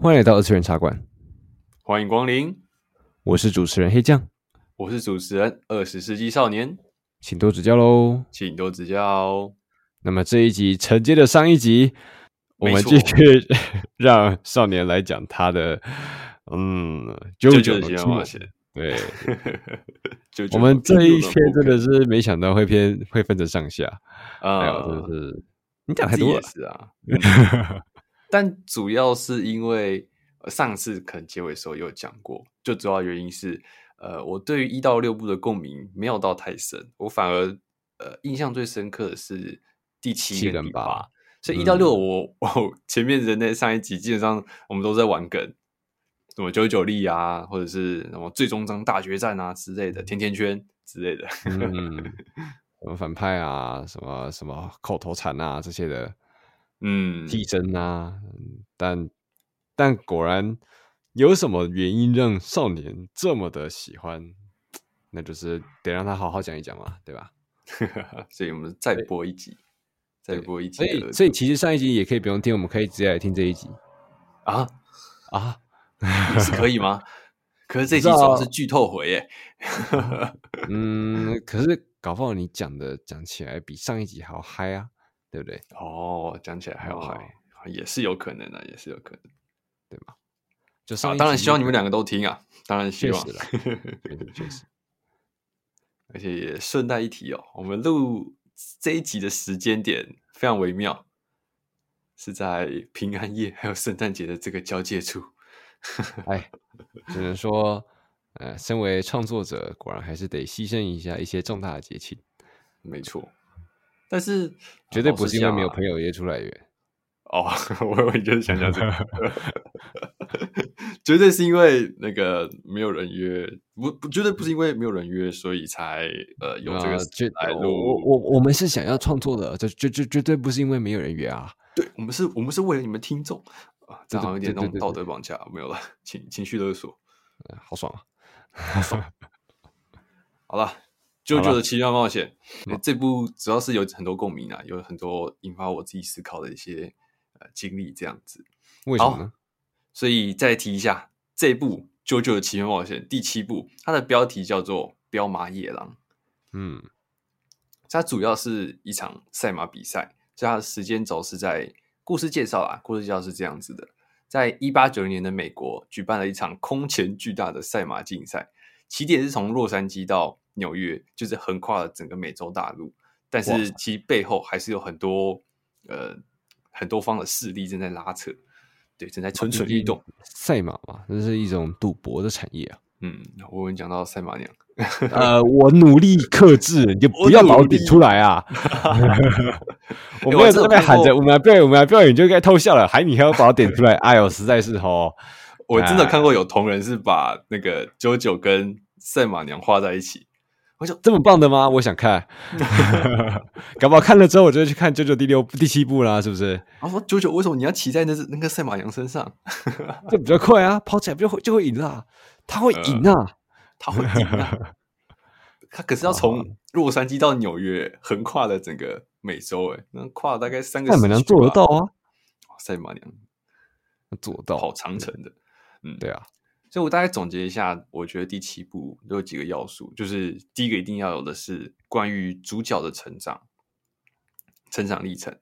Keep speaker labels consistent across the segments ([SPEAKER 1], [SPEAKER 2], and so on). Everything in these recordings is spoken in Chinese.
[SPEAKER 1] 欢迎来到二次元茶馆，
[SPEAKER 2] 欢迎光临。
[SPEAKER 1] 我是主持人黑酱，
[SPEAKER 2] 我是主持人二十世纪少年，
[SPEAKER 1] 请多指教喽，
[SPEAKER 2] 请多指教。
[SPEAKER 1] 那么这一集承接的上一集，我们继续让少年来讲他的嗯啾啾的冒险。对，我们这一篇真的是没想到会偏会分成上下。啊，哎、真的是你讲太多了。
[SPEAKER 2] 是啊。但主要是因为上次可能结尾的时候有讲过，就主要原因是呃，我对于一到六部的共鸣没有到太深，我反而呃印象最深刻的是第七跟第八，所以一到六我、嗯、我前面人类上一集基本上我们都在玩梗。什么九九力啊，或者是什么最终章大决战啊之类的，甜甜圈之类的，
[SPEAKER 1] 嗯，什么反派啊，什么什么口头禅啊这些的，嗯，替身啊，但但果然有什么原因让少年这么的喜欢，那就是得让他好好讲一讲嘛，对吧？
[SPEAKER 2] 所以我们再播一集，再播一集，
[SPEAKER 1] 所以所以其实上一集也可以不用听，我们可以直接来听这一集
[SPEAKER 2] 啊
[SPEAKER 1] 啊。
[SPEAKER 2] 啊是可以吗？可是这集主要是剧透回耶。
[SPEAKER 1] 嗯，可是搞不好你讲的讲起来比上一集还要嗨啊，对不对？
[SPEAKER 2] 哦，讲起来还要嗨，哦，也是有可能的，也是有可能，
[SPEAKER 1] 对吗？
[SPEAKER 2] 就上，当然希望你们两个都听啊，当然希望
[SPEAKER 1] 确实。
[SPEAKER 2] 而且也顺带一提哦，我们录这一集的时间点非常微妙，是在平安夜还有圣诞节的这个交界处。
[SPEAKER 1] 哎，只能说，呃，身为创作者，果然还是得牺牲一下一些重大的节庆。
[SPEAKER 2] 没错，但是
[SPEAKER 1] 绝对不是因为没有朋友约出来约。
[SPEAKER 2] 哦，我我就是想讲这个，绝对是因为那个没有人约，不不，绝对不是因为没有人约，所以才呃有这个来录。
[SPEAKER 1] 我我我们是想要创作的，这绝绝绝对不是因为没有人约啊。
[SPEAKER 2] 对，我们是，我们是为了你们听众。啊，这好像有点那种道德绑架，没有了，情情绪勒索，
[SPEAKER 1] 好爽啊！
[SPEAKER 2] 好爽。好了，啾啾的奇妙冒险，这部主要是有很多共鸣啊，有很多引发我自己思考的一些呃经历，这样子。
[SPEAKER 1] 为什么呢？
[SPEAKER 2] 所以再提一下，这部啾啾的奇妙冒险第七部，它的标题叫做《彪马野狼》。嗯，它主要是一场赛马比赛，所以它的时间轴是在。故事介绍啊，故事介绍是这样子的：在一八九零年的美国，举办了一场空前巨大的赛马竞赛，起点是从洛杉矶到纽约，就是横跨了整个美洲大陆。但是其背后还是有很多呃很多方的势力正在拉扯，对，正在蠢蠢欲动。
[SPEAKER 1] 赛马嘛，这是一种赌博的产业啊。
[SPEAKER 2] 嗯，我们讲到赛马娘。
[SPEAKER 1] 呃，我努力克制，你就不要把我点出来啊！我没有在那边喊着，我们来表演，我们来表演，你就该偷笑了。还你还要把我点出来？哎呦，实在是哦！
[SPEAKER 2] 我真的看过有同人是把那个九九跟赛马娘画在一起，我就
[SPEAKER 1] 这么棒的吗？我想看，搞不好看了之后，我就会去看九九第六、第七部啦，是不是？
[SPEAKER 2] 我说九九，为什么你要骑在那那个赛马娘身上？
[SPEAKER 1] 这比较快啊，跑起来就会就会赢啦，他会赢啊！
[SPEAKER 2] 他会赢啊！他可是要从洛杉矶到纽约，横跨了整个美洲，哎，那跨了大概三个。
[SPEAKER 1] 赛马娘做得到啊！
[SPEAKER 2] 赛马娘
[SPEAKER 1] 做到，
[SPEAKER 2] 跑长城的，
[SPEAKER 1] 嗯，对啊。
[SPEAKER 2] 所以我大概总结一下，我觉得第七部有几个要素，就是第一个一定要有的是关于主角的成长、成长历程，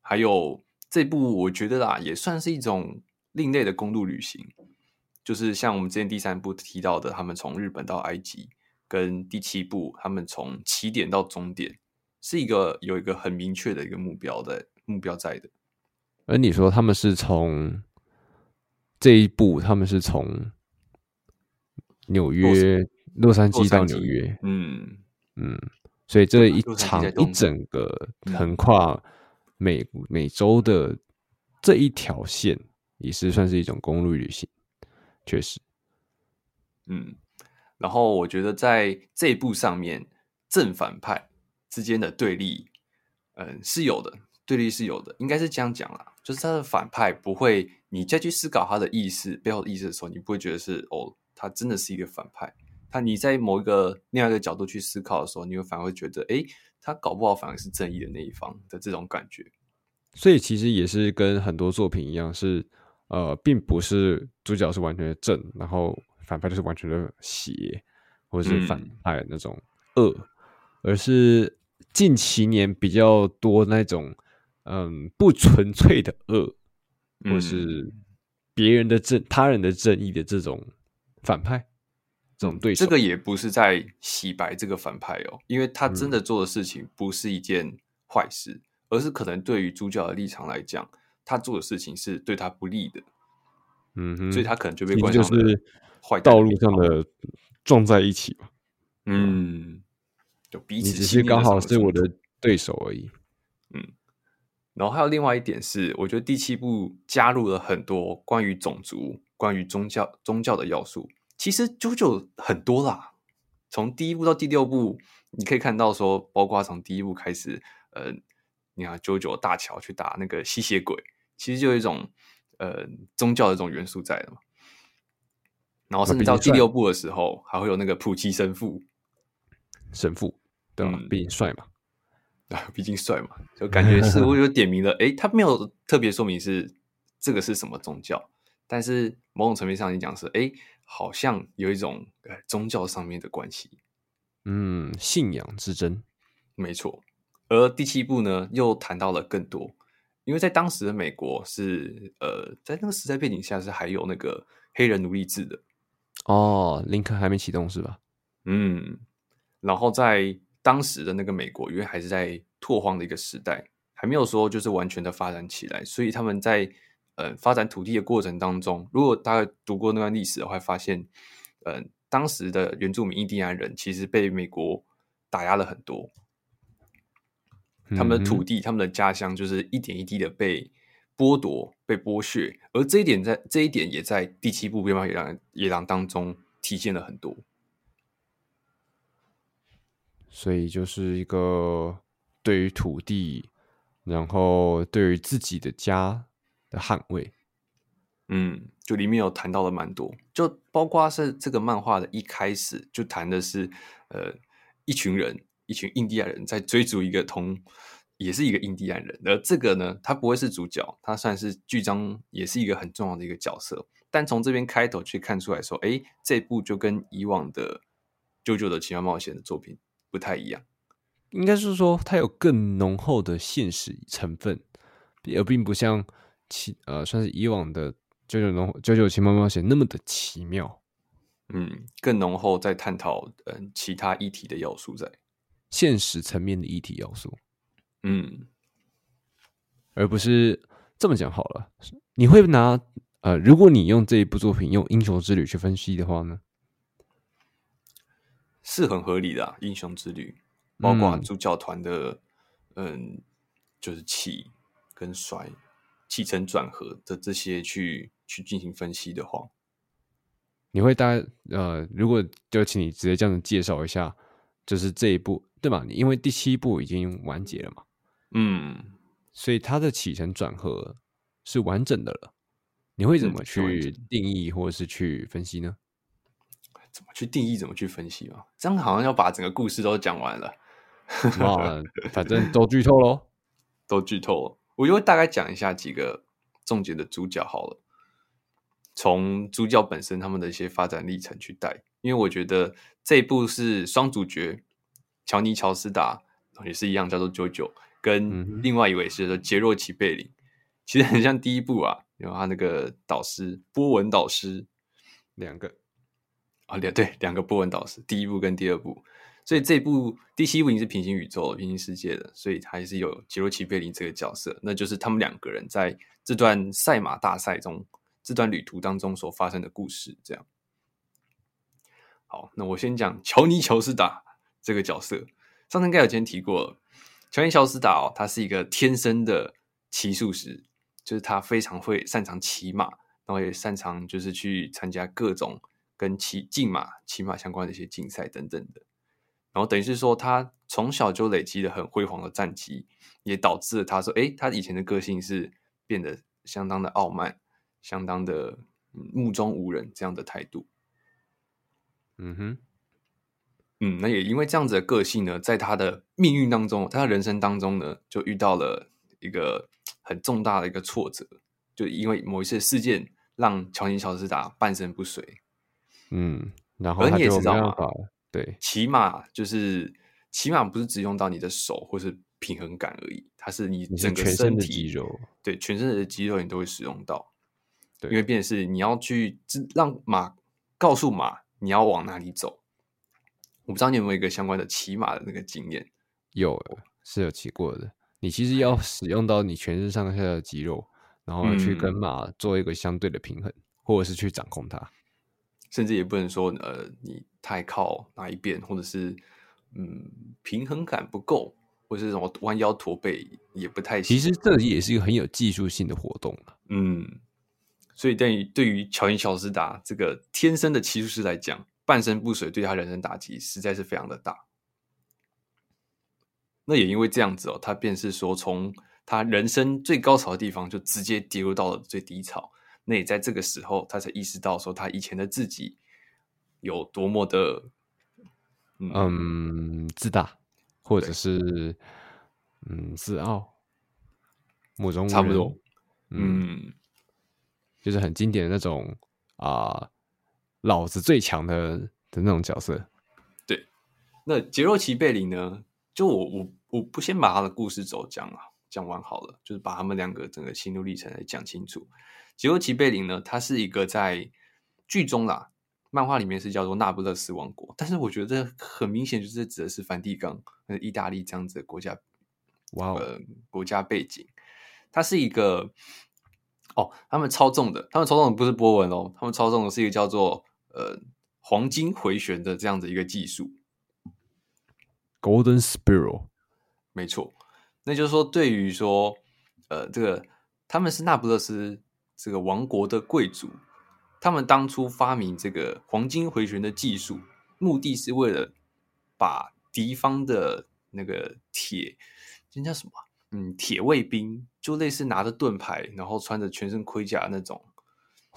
[SPEAKER 2] 还有这部我觉得啦，也算是一种另类的公路旅行。就是像我们之前第三部提到的，他们从日本到埃及，跟第七部他们从起点到终点，是一个有一个很明确的一个目标的目标在的。
[SPEAKER 1] 而你说他们是从这一步，他们是从纽约洛杉矶到纽约，
[SPEAKER 2] 嗯
[SPEAKER 1] 嗯，所以这一场一整个横跨美美洲的这一条线，也是算是一种公路旅行。确实，
[SPEAKER 2] 嗯，然后我觉得在这一步上面，正反派之间的对立，嗯，是有的，对立是有的，应该是这样讲啦，就是他的反派不会，你再去思考他的意思背后的意思的时候，你不会觉得是哦，他真的是一个反派。他你在某一个另外一个角度去思考的时候，你会反而会觉得，诶，他搞不好反而是正义的那一方的这种感觉。
[SPEAKER 1] 所以其实也是跟很多作品一样是。呃，并不是主角是完全的正，然后反派就是完全的邪，或者是反派那种恶，嗯、而是近七年比较多那种嗯不纯粹的恶，或是别人的正、他人的正义的这种反派，这种对手。
[SPEAKER 2] 这个也不是在洗白这个反派哦，因为他真的做的事情不是一件坏事，嗯、而是可能对于主角的立场来讲。他做的事情是对他不利的，
[SPEAKER 1] 嗯哼，
[SPEAKER 2] 所以他可能就被关上了。
[SPEAKER 1] 就是坏道路上的撞在一起嘛，
[SPEAKER 2] 嗯，就彼此。
[SPEAKER 1] 你只是刚好是我的对手而已，
[SPEAKER 2] 嗯。然后还有另外一点是，我觉得第七部加入了很多关于种族、关于宗教、宗教的要素。其实 JoJo 很多啦，从第一部到第六部，你可以看到说，包括从第一部开始，呃，你看 JoJo 大桥去打那个吸血鬼。其实就有一种呃宗教的这种元素在的嘛，然后甚至到第六部的时候，还会有那个普奇神父，
[SPEAKER 1] 神父对吧？毕竟帅嘛，
[SPEAKER 2] 啊，毕竟帅嘛，就感觉似乎有点名了。诶，他没有特别说明是这个是什么宗教，但是某种层面上你讲是，诶，好像有一种呃宗教上面的关系，
[SPEAKER 1] 嗯，信仰之争，
[SPEAKER 2] 没错。而第七部呢，又谈到了更多。因为在当时的美国是呃，在那个时代背景下是还有那个黑人奴隶制的
[SPEAKER 1] 哦，林肯还没启动是吧？
[SPEAKER 2] 嗯，然后在当时的那个美国，因为还是在拓荒的一个时代，还没有说就是完全的发展起来，所以他们在呃发展土地的过程当中，如果大家读过那段历史的话，会发现呃当时的原住民印第安人其实被美国打压了很多。他们的土地，嗯、他们的家乡，就是一点一滴的被剥夺、被剥削，而这一点在这一点也在第七部《编码野狼》野狼当中体现了很多。
[SPEAKER 1] 所以就是一个对于土地，然后对于自己的家的捍卫。
[SPEAKER 2] 嗯，就里面有谈到了蛮多，就包括是这个漫画的一开始就谈的是，呃，一群人。一群印第安人在追逐一个同，也是一个印第安人，而这个呢，他不会是主角，他算是剧章也是一个很重要的一个角色。但从这边开头去看出来说，哎，这部就跟以往的《JoJo 的奇妙冒险》的作品不太一样，
[SPEAKER 1] 应该是说它有更浓厚的现实成分，而并不像其呃，算是以往的《JoJo 浓 JoJo 奇妙冒险》那么的奇妙。
[SPEAKER 2] 嗯，更浓厚在探讨嗯、呃、其他议题的要素在。
[SPEAKER 1] 现实层面的议题要素，
[SPEAKER 2] 嗯，
[SPEAKER 1] 而不是这么讲好了。你会拿呃，如果你用这一部作品用英雄之旅去分析的话呢，
[SPEAKER 2] 是很合理的啊。英雄之旅包括主角团的，嗯，嗯，就是起跟衰、起承转合的这些去去进行分析的话，
[SPEAKER 1] 你会大概呃，如果就请你直接这样子介绍一下，就是这一部。对吧？因为第七部已经完结了嘛，
[SPEAKER 2] 嗯，
[SPEAKER 1] 所以它的起承转合是完整的了。你会怎么去定义或者是去分析呢？
[SPEAKER 2] 怎么去定义？怎么去分析啊？这样好像要把整个故事都讲完了。
[SPEAKER 1] 啊，反正都剧透喽，
[SPEAKER 2] 都剧透了。我就会大概讲一下几个重点的主角好了，从主角本身他们的一些发展历程去带，因为我觉得这一部是双主角。乔尼·乔斯达也是一样，叫做 JoJo，跟另外一位是杰洛奇·贝林，其实很像第一部啊，有他那个导师波纹导师。两个。啊，两对两个波纹导师，第一部跟第二部，所以这部第七部已经是平行宇宙、平行世界的，所以还是有杰洛奇·贝林这个角色，那就是他们两个人在这段赛马大赛中，这段旅途当中所发生的故事。这样，好，那我先讲乔尼·乔斯达。这个角色，上次应该有前提过。乔尼·乔斯达哦，他是一个天生的骑术师，就是他非常会擅长骑马，然后也擅长就是去参加各种跟骑竞马、骑马相关的一些竞赛等等的。然后等于是说，他从小就累积了很辉煌的战绩，也导致了他说，诶，他以前的个性是变得相当的傲慢，相当的目中无人这样的态度。
[SPEAKER 1] 嗯哼。
[SPEAKER 2] 嗯，那也因为这样子的个性呢，在他的命运当中，他的人生当中呢，就遇到了一个很重大的一个挫折，就因为某一次事件让乔尼乔斯达半身不遂。
[SPEAKER 1] 嗯，然后他就没办法，对，
[SPEAKER 2] 骑马就是骑马，不是只用到你的手或是平衡感而已，它是你整个身
[SPEAKER 1] 体身肌肉，
[SPEAKER 2] 对，全身的肌肉你都会使用到。对，因为变成是你要去让马告诉马你要往哪里走。我不知道你有没有一个相关的骑马的那个经验？
[SPEAKER 1] 有，是有骑过的。你其实要使用到你全身上下的肌肉，然后去跟马做一个相对的平衡，嗯、或者是去掌控它。
[SPEAKER 2] 甚至也不能说，呃，你太靠哪一边，或者是嗯平衡感不够，或者是什么弯腰驼背也不太行。
[SPEAKER 1] 其实这也是一个很有技术性的活动。
[SPEAKER 2] 嗯，所以对于对于乔伊乔斯达这个天生的骑术师来讲。半身不遂对他人生打击实在是非常的大。那也因为这样子哦，他便是说，从他人生最高潮的地方就直接跌入到了最低潮。那也在这个时候，他才意识到说，他以前的自己有多么的
[SPEAKER 1] 嗯，嗯自大，或者是嗯自傲，目中
[SPEAKER 2] 差不多，
[SPEAKER 1] 嗯，嗯就是很经典的那种啊。呃老子最强的的那种角色，
[SPEAKER 2] 对。那杰洛奇贝林呢？就我我我不先把他的故事走讲啊，讲完好了，就是把他们两个整个心路历程来讲清楚。杰洛奇贝林呢，他是一个在剧中啦，漫画里面是叫做那不勒斯王国，但是我觉得很明显就是指的是梵蒂冈、意大利这样子的国家，
[SPEAKER 1] 哇、wow.
[SPEAKER 2] 呃，国家背景，它是一个哦，他们操纵的，他们操纵的不是波纹哦，他们操纵的是一个叫做。呃，黄金回旋的这样子一个技术
[SPEAKER 1] ，Golden Spiral，
[SPEAKER 2] 没错。那就是说，对于说，呃，这个他们是那不勒斯这个王国的贵族，他们当初发明这个黄金回旋的技术，目的是为了把敌方的那个铁，这叫什么？嗯，铁卫兵，就类似拿着盾牌，然后穿着全身盔甲那种。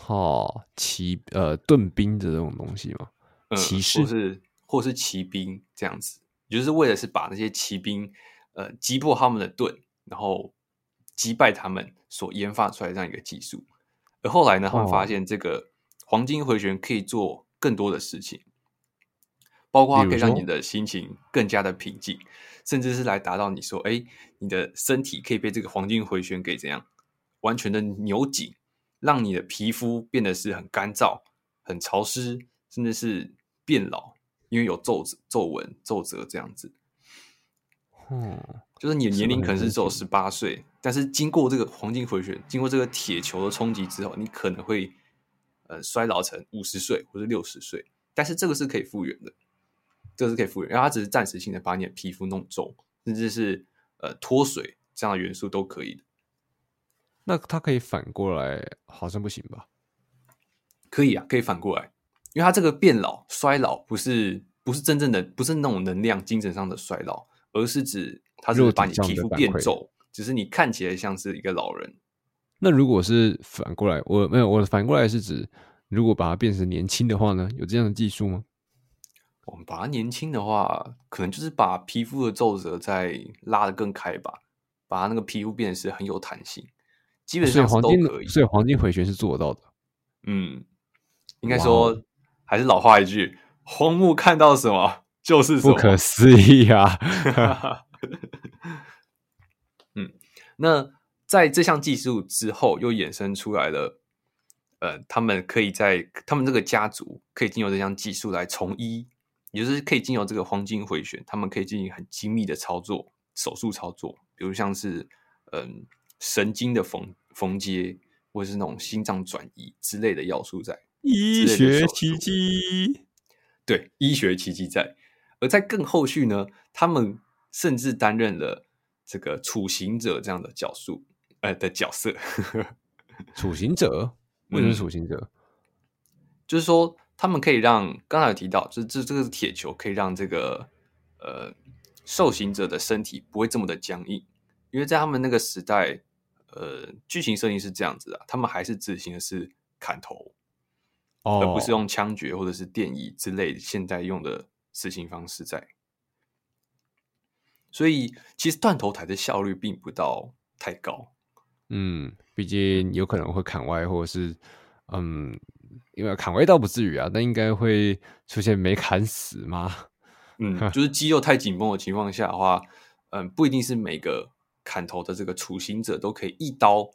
[SPEAKER 1] 哦，骑呃盾兵的这种东西吗？骑士、
[SPEAKER 2] 嗯、或是或是骑兵这样子，就是为了是把那些骑兵呃击破他们的盾，然后击败他们所研发出来这样一个技术。而后来呢，他们发现这个黄金回旋可以做更多的事情，包括可以让你的心情更加的平静，甚至是来达到你说，哎，你的身体可以被这个黄金回旋给怎样完全的扭紧。让你的皮肤变得是很干燥、很潮湿，甚至是变老，因为有皱皱纹、皱褶这样子。
[SPEAKER 1] 嗯，
[SPEAKER 2] 就是你的年龄可能是只有十八岁，但是经过这个黄金回旋，经过这个铁球的冲击之后，你可能会呃衰老成五十岁或者六十岁。但是这个是可以复原的，这个是可以复原，然后它只是暂时性的把你的皮肤弄皱，甚至是呃脱水这样的元素都可以的。
[SPEAKER 1] 那它可以反过来，好像不行吧？
[SPEAKER 2] 可以啊，可以反过来，因为它这个变老、衰老不是不是真正的，不是那种能量、精神上的衰老，而是指它是把你皮肤变皱，只是你看起来像是一个老人。
[SPEAKER 1] 那如果是反过来，我没有，我反过来是指，如果把它变成年轻的话呢？有这样的技术吗？
[SPEAKER 2] 我们把它年轻的话，可能就是把皮肤的皱褶再拉得更开吧，把它那个皮肤变得是很有弹性。基本上都可以，
[SPEAKER 1] 所以，黄金回旋是做得到的。
[SPEAKER 2] 嗯，应该说还是老话一句，荒木看到什么就是什么，
[SPEAKER 1] 不可思议啊！
[SPEAKER 2] 嗯，那在这项技术之后，又衍生出来了，呃，他们可以在他们这个家族可以经由这项技术来从医，也就是可以经由这个黄金回旋，他们可以进行很精密的操作，手术操作，比如像是嗯。呃神经的缝缝接，或者是那种心脏转移之类的要素在，
[SPEAKER 1] 医学奇迹，
[SPEAKER 2] 对，医学奇迹在。而在更后续呢，他们甚至担任了这个处刑者这样的角色，呃的角色。
[SPEAKER 1] 处刑者？为什么处刑者？
[SPEAKER 2] 嗯，就是说，他们可以让刚才有提到，就是这这个是铁球，可以让这个呃受刑者的身体不会这么的僵硬，因为在他们那个时代。呃，剧情设定是这样子的，他们还是执行的是砍头，oh. 而不是用枪决或者是电椅之类现在用的死刑方式在。所以，其实断头台的效率并不到太高，
[SPEAKER 1] 嗯，毕竟有可能会砍歪，或者是嗯，因为砍歪倒不至于啊，但应该会出现没砍死吗？
[SPEAKER 2] 嗯，就是肌肉太紧绷的情况下的话，嗯，不一定是每个砍头的这个处刑者都可以一刀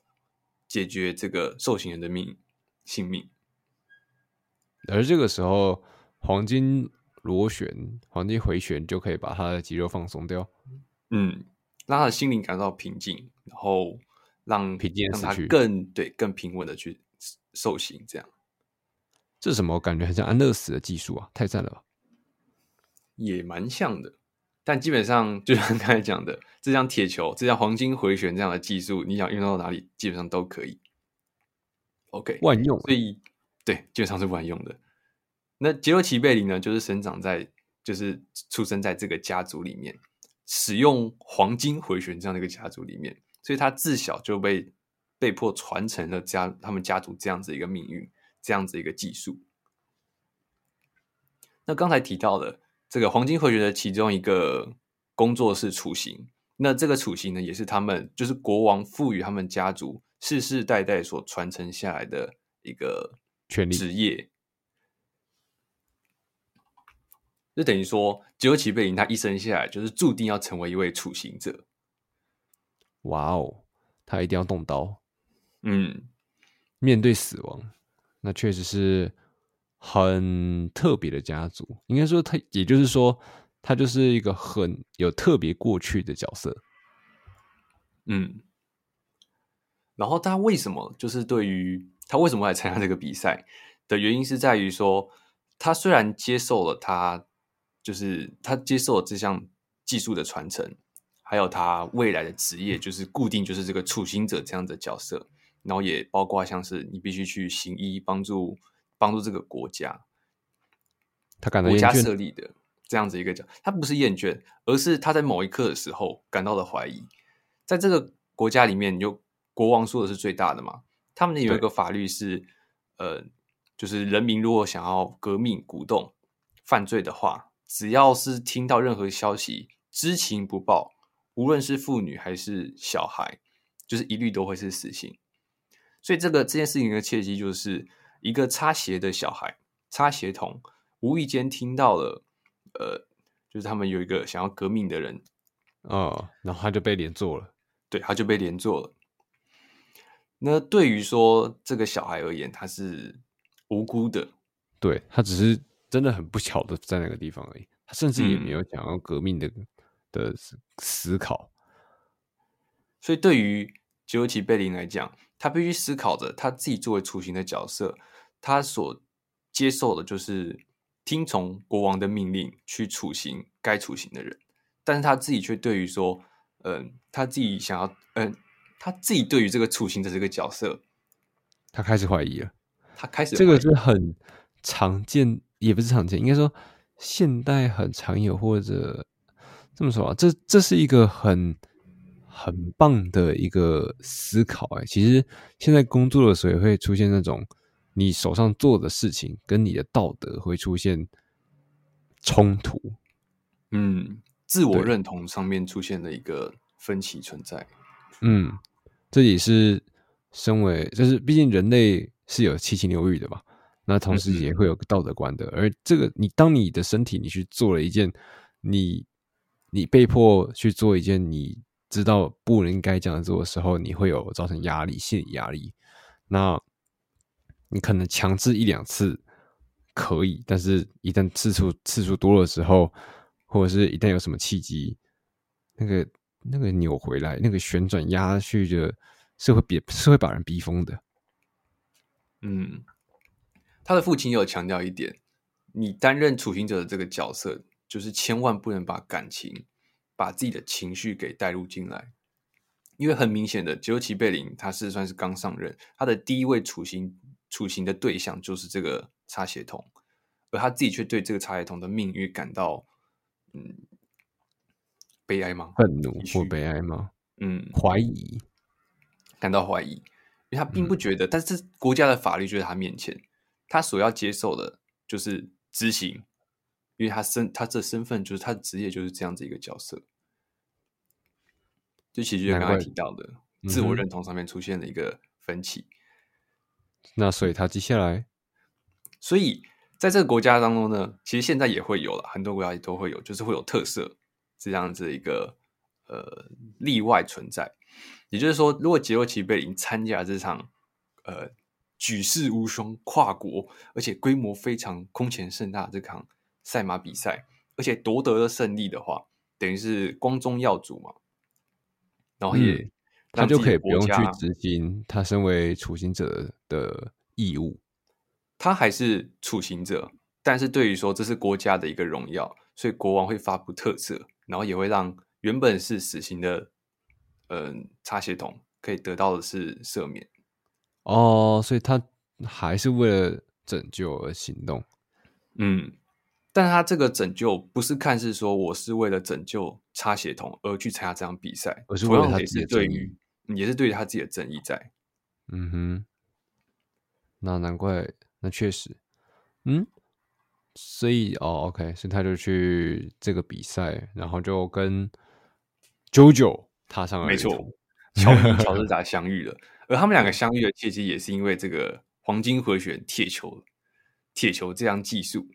[SPEAKER 2] 解决这个受刑人的命性命。
[SPEAKER 1] 而这个时候，黄金螺旋、黄金回旋就可以把他的肌肉放松掉，
[SPEAKER 2] 嗯，让他的心灵感到平静，然后让
[SPEAKER 1] 平静
[SPEAKER 2] 让他更对更平稳的去受刑。这样，
[SPEAKER 1] 这是什么？我感觉很像安乐死的技术啊！太赞了吧！
[SPEAKER 2] 也蛮像的，但基本上就像刚才讲的，这像铁球、这像黄金回旋这样的技术，你想运用到哪里，基本上都可以。OK，
[SPEAKER 1] 万用，
[SPEAKER 2] 所以对，基本上是万用的。那杰洛奇贝里呢，就是生长在，就是出生在这个家族里面，使用黄金回旋这样的一个家族里面，所以他自小就被被迫传承了家他们家族这样子一个命运，这样子一个技术。那刚才提到的。这个黄金回旋的其中一个工作是处刑，那这个处刑呢，也是他们就是国王赋予他们家族世世代代所传承下来的一个权利职业。就等于说，杰洛奇贝林他一生下来就是注定要成为一位处刑者。
[SPEAKER 1] 哇哦，他一定要动刀，
[SPEAKER 2] 嗯，
[SPEAKER 1] 面对死亡，那确实是。很特别的家族，应该说他，也就是说，他就是一个很有特别过去的角色。
[SPEAKER 2] 嗯，然后他为什么就是对于他为什么来参加这个比赛的原因是在于说，他虽然接受了他就是他接受了这项技术的传承，还有他未来的职业就是固定就是这个处刑者这样的角色，然后也包括像是你必须去行医帮助。帮助这个国家，
[SPEAKER 1] 他感到
[SPEAKER 2] 国家设立的这样子一个角，他不是厌倦，而是他在某一刻的时候感到了怀疑。在这个国家里面，就国王说的是最大的嘛？他们有一个法律是，呃，就是人民如果想要革命、鼓动犯罪的话，只要是听到任何消息，知情不报，无论是妇女还是小孩，就是一律都会是死刑。所以，这个这件事情的契机就是。一个擦鞋的小孩，擦鞋童，无意间听到了，呃，就是他们有一个想要革命的人，
[SPEAKER 1] 哦，然后他就被连坐了，
[SPEAKER 2] 对，他就被连坐了。那对于说这个小孩而言，他是无辜的，
[SPEAKER 1] 对，他只是真的很不巧的在那个地方而已，他甚至也没有想要革命的、嗯、的思考。
[SPEAKER 2] 所以对于杰洛奇贝林来讲，他必须思考着他自己作为处刑的角色。他所接受的就是听从国王的命令去处刑该处刑的人，但是他自己却对于说，嗯、呃，他自己想要，嗯、呃，他自己对于这个处刑的这个角色，
[SPEAKER 1] 他开始怀疑了。
[SPEAKER 2] 他开始
[SPEAKER 1] 这个是很常见，也不是常见，应该说现代很常有，或者这么说啊，这这是一个很很棒的一个思考哎。其实现在工作的时候也会出现那种。你手上做的事情跟你的道德会出现冲突，
[SPEAKER 2] 嗯，自我认同上面出现的一个分歧存在，
[SPEAKER 1] 嗯，这也是身为就是毕竟人类是有七情六欲的嘛，那同时也会有个道德观的，嗯、而这个你当你的身体你去做了一件你你被迫去做一件你知道不应该这样做的时候，你会有造成压力，心理压力，那。你可能强制一两次可以，但是一旦次数次数多了之后，或者是一旦有什么契机，那个那个扭回来，那个旋转压下去的，是会逼是会把人逼疯的。
[SPEAKER 2] 嗯，他的父亲有强调一点，你担任处刑者的这个角色，就是千万不能把感情、把自己的情绪给带入进来，因为很明显的，杰洛奇贝林他是算是刚上任，他的第一位处刑。处刑的对象就是这个擦鞋童，而他自己却对这个擦鞋童的命运感到，嗯，悲哀吗？
[SPEAKER 1] 愤怒或悲哀吗？
[SPEAKER 2] 嗯，
[SPEAKER 1] 怀疑，
[SPEAKER 2] 感到怀疑，因为他并不觉得，嗯、但是国家的法律就在他面前，他所要接受的就是执行，因为他身他这身份就是他的职业就是这样子一个角色，就其实就刚才提到的，自我认同上面出现了一个分歧。
[SPEAKER 1] 嗯、那所以他接下来，
[SPEAKER 2] 所以在这个国家当中呢，其实现在也会有了，很多国家也都会有，就是会有特色这样子一个呃例外存在。也就是说，如果杰洛奇贝林参加这场呃举世无双、跨国而且规模非常空前盛大的这场赛马比赛，而且夺得了胜利的话，等于是光宗耀祖嘛。然后也、嗯、
[SPEAKER 1] 他就可以不用去执行他身为处刑者的义务。
[SPEAKER 2] 他还是处刑者，但是对于说这是国家的一个荣耀，所以国王会发布特赦，然后也会让原本是死刑的。嗯，插血统可以得到的是赦免
[SPEAKER 1] 哦，所以他还是为了拯救而行动。
[SPEAKER 2] 嗯，但他这个拯救不是看是说我是为了拯救插血统而去参加这场比赛，
[SPEAKER 1] 而是为了他自己的正
[SPEAKER 2] 义，也是对于，他自己的正义在。
[SPEAKER 1] 嗯哼，那难怪，那确实，嗯，所以哦，OK，所以他就去这个比赛，然后就跟 JoJo。踏上了，
[SPEAKER 2] 没错，乔伊乔治 达相遇了，而他们两个相遇的契机也是因为这个黄金回旋铁球，铁球这样技术，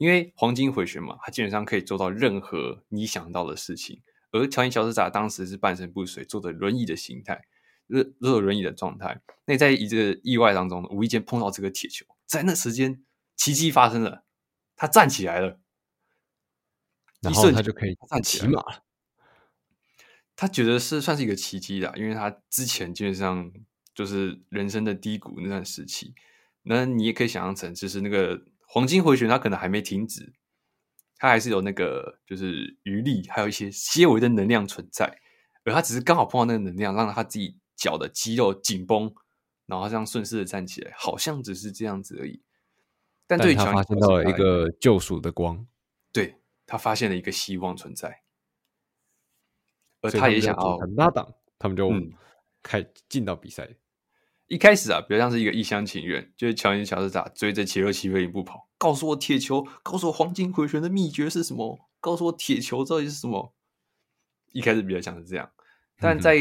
[SPEAKER 2] 因为黄金回旋嘛，它基本上可以做到任何你想到的事情。而乔伊乔治达当时是半身不遂，坐着轮椅的形态，坐坐轮椅的状态。那在一个意外当中，无意间碰到这个铁球，在那时间奇迹发生了，他站起来了，
[SPEAKER 1] 然后他就可以站起马了。
[SPEAKER 2] 他觉得是算是一个奇迹的，因为他之前基本上就是人生的低谷那段时期。那你也可以想象成，就是那个黄金回旋，它可能还没停止，它还是有那个就是余力，还有一些些微的能量存在。而它只是刚好碰到那个能量，让它自己脚的肌肉紧绷，然后这样顺势的站起来，好像只是这样子而已。但对
[SPEAKER 1] 他发现到了一个救赎的光，
[SPEAKER 2] 对，他发现了一个希望存在。而他也想要
[SPEAKER 1] 搭档，他们就开进到比赛、嗯。
[SPEAKER 2] 一开始啊，比较像是一个一厢情愿，就是乔尼·乔斯达追着杰洛奇贝林不跑，告诉我铁球，告诉我黄金回旋的秘诀是什么，告诉我铁球到底是什么。一开始比较像是这样，但在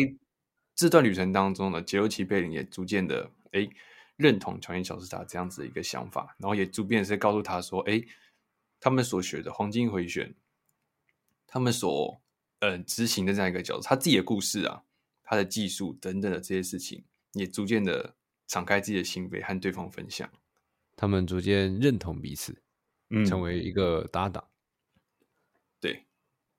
[SPEAKER 2] 这段旅程当中呢，杰洛奇贝林也逐渐的哎认同乔尼·乔斯达这样子的一个想法，然后也逐渐是告诉他说，哎，他们所学的黄金回旋，他们所。呃，执行的这样一个角色，他自己的故事啊，他的技术等等的这些事情，也逐渐的敞开自己的心扉和对方分享。
[SPEAKER 1] 他们逐渐认同彼此，嗯，成为一个搭档。
[SPEAKER 2] 对，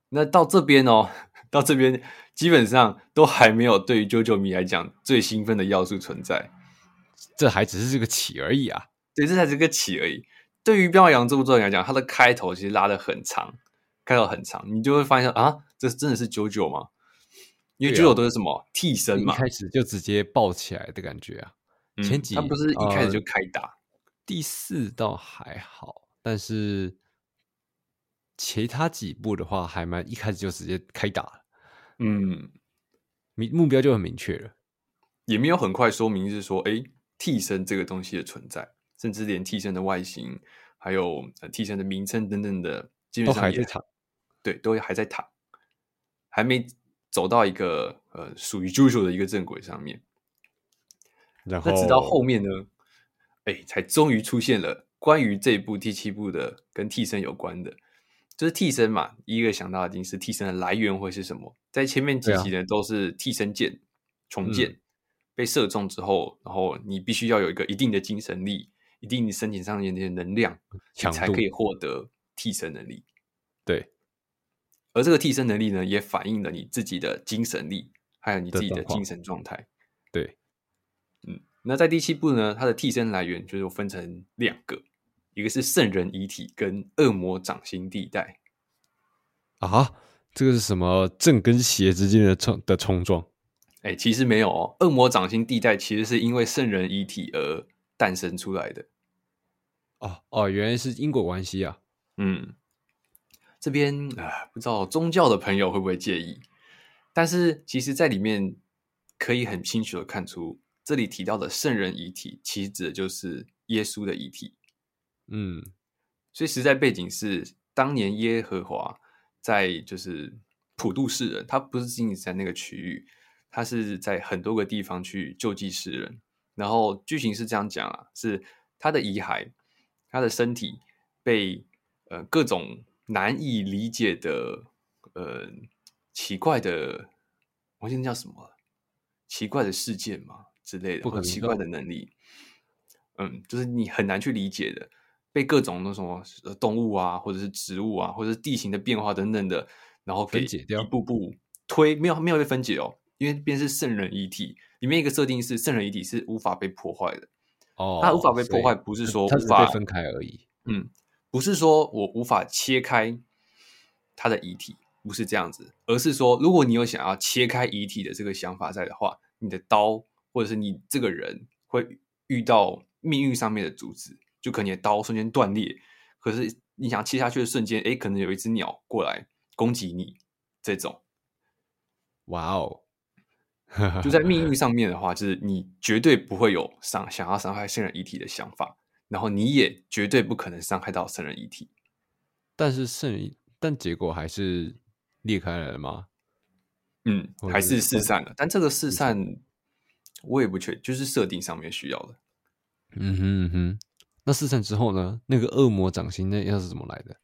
[SPEAKER 2] 那到这边哦，到这边基本上都还没有对于 JoJo 迷来讲最兴奋的要素存在，
[SPEAKER 1] 这还只是这个起而已啊。
[SPEAKER 2] 对，这才是个起而已。对于《飙马洋》这部作品来讲，它的开头其实拉的很长。开头很长，你就会发现啊，这真的是 JoJo 吗？因为 JoJo 都是什么、啊、替身嘛，
[SPEAKER 1] 一开始就直接抱起来的感觉啊。嗯、前几
[SPEAKER 2] 他不是一开始就开打，呃、
[SPEAKER 1] 第四倒还好，但是其他几部的话还蛮一开始就直接开打了。
[SPEAKER 2] 嗯，
[SPEAKER 1] 明目标就很明确了，
[SPEAKER 2] 也没有很快说明是说，哎，替身这个东西的存在，甚至连替身的外形，还有替身的名称等等的，基本上也
[SPEAKER 1] 还在
[SPEAKER 2] 对，都还在躺，还没走到一个呃属于 JoJo 的一个正轨上面。
[SPEAKER 1] 然后，
[SPEAKER 2] 那直到后面呢，哎，才终于出现了关于这一部第七部的跟替身有关的，就是替身嘛。一个想到的一定是替身的来源会是什么？在前面几集呢，都是替身剑、重建、嗯、被射中之后，然后你必须要有一个一定的精神力，一定你身体上面的能量，你才可以获得替身能力。
[SPEAKER 1] 对。
[SPEAKER 2] 而这个替身能力呢，也反映了你自己的精神力，还有你自己的精神状态。
[SPEAKER 1] 对，
[SPEAKER 2] 嗯，那在第七部呢，它的替身来源就是分成两个，一个是圣人遗体跟恶魔掌心地带。
[SPEAKER 1] 啊，这个是什么正跟邪之间的冲的冲撞？
[SPEAKER 2] 哎，其实没有哦，恶魔掌心地带其实是因为圣人遗体而诞生出来的。
[SPEAKER 1] 哦哦，原来是因果关系啊。
[SPEAKER 2] 嗯。这边啊，不知道宗教的朋友会不会介意？但是其实，在里面可以很清楚的看出，这里提到的圣人遗体，其实指的就是耶稣的遗体。
[SPEAKER 1] 嗯，
[SPEAKER 2] 所以实在背景是，当年耶和华在就是普渡世人，他不是仅仅在那个区域，他是在很多个地方去救济世人。然后剧情是这样讲啊，是他的遗骸，他的身体被呃各种难以理解的呃奇怪的，我现在叫什么？奇怪的事件嘛之类的，不可奇怪的能力。嗯，就是你很难去理解的，被各种那什么动物啊，或者是植物啊，或者是地形的变化等等的，然后给一步步推，没有没有被分解哦，因为便是圣人遗体。里面一个设定是圣人遗体是无法被破坏的哦，它无法被破坏，不是说无法
[SPEAKER 1] 被分开而已。
[SPEAKER 2] 嗯，不是说我无法切开他的遗体，不是这样子，而是说如果你有想要切开遗体的这个想法在的话，你的刀或者是你这个人会遇到命运上面的阻止，就可能你的刀瞬间断裂，可是你想切下去的瞬间，哎，可能有一只鸟过来攻击你，这种，
[SPEAKER 1] 哇哦。
[SPEAKER 2] 就在命运 上面的话，就是你绝对不会有伤想要伤害圣人遗体的想法，然后你也绝对不可能伤害到圣人遗体。
[SPEAKER 1] 但是圣人，但结果还是裂开来了吗？
[SPEAKER 2] 嗯，还是四散了。但这个四散，我也不确，就是设定上面需要的。
[SPEAKER 1] 嗯哼嗯哼，那四散之后呢？那个恶魔掌心那又是怎么来的？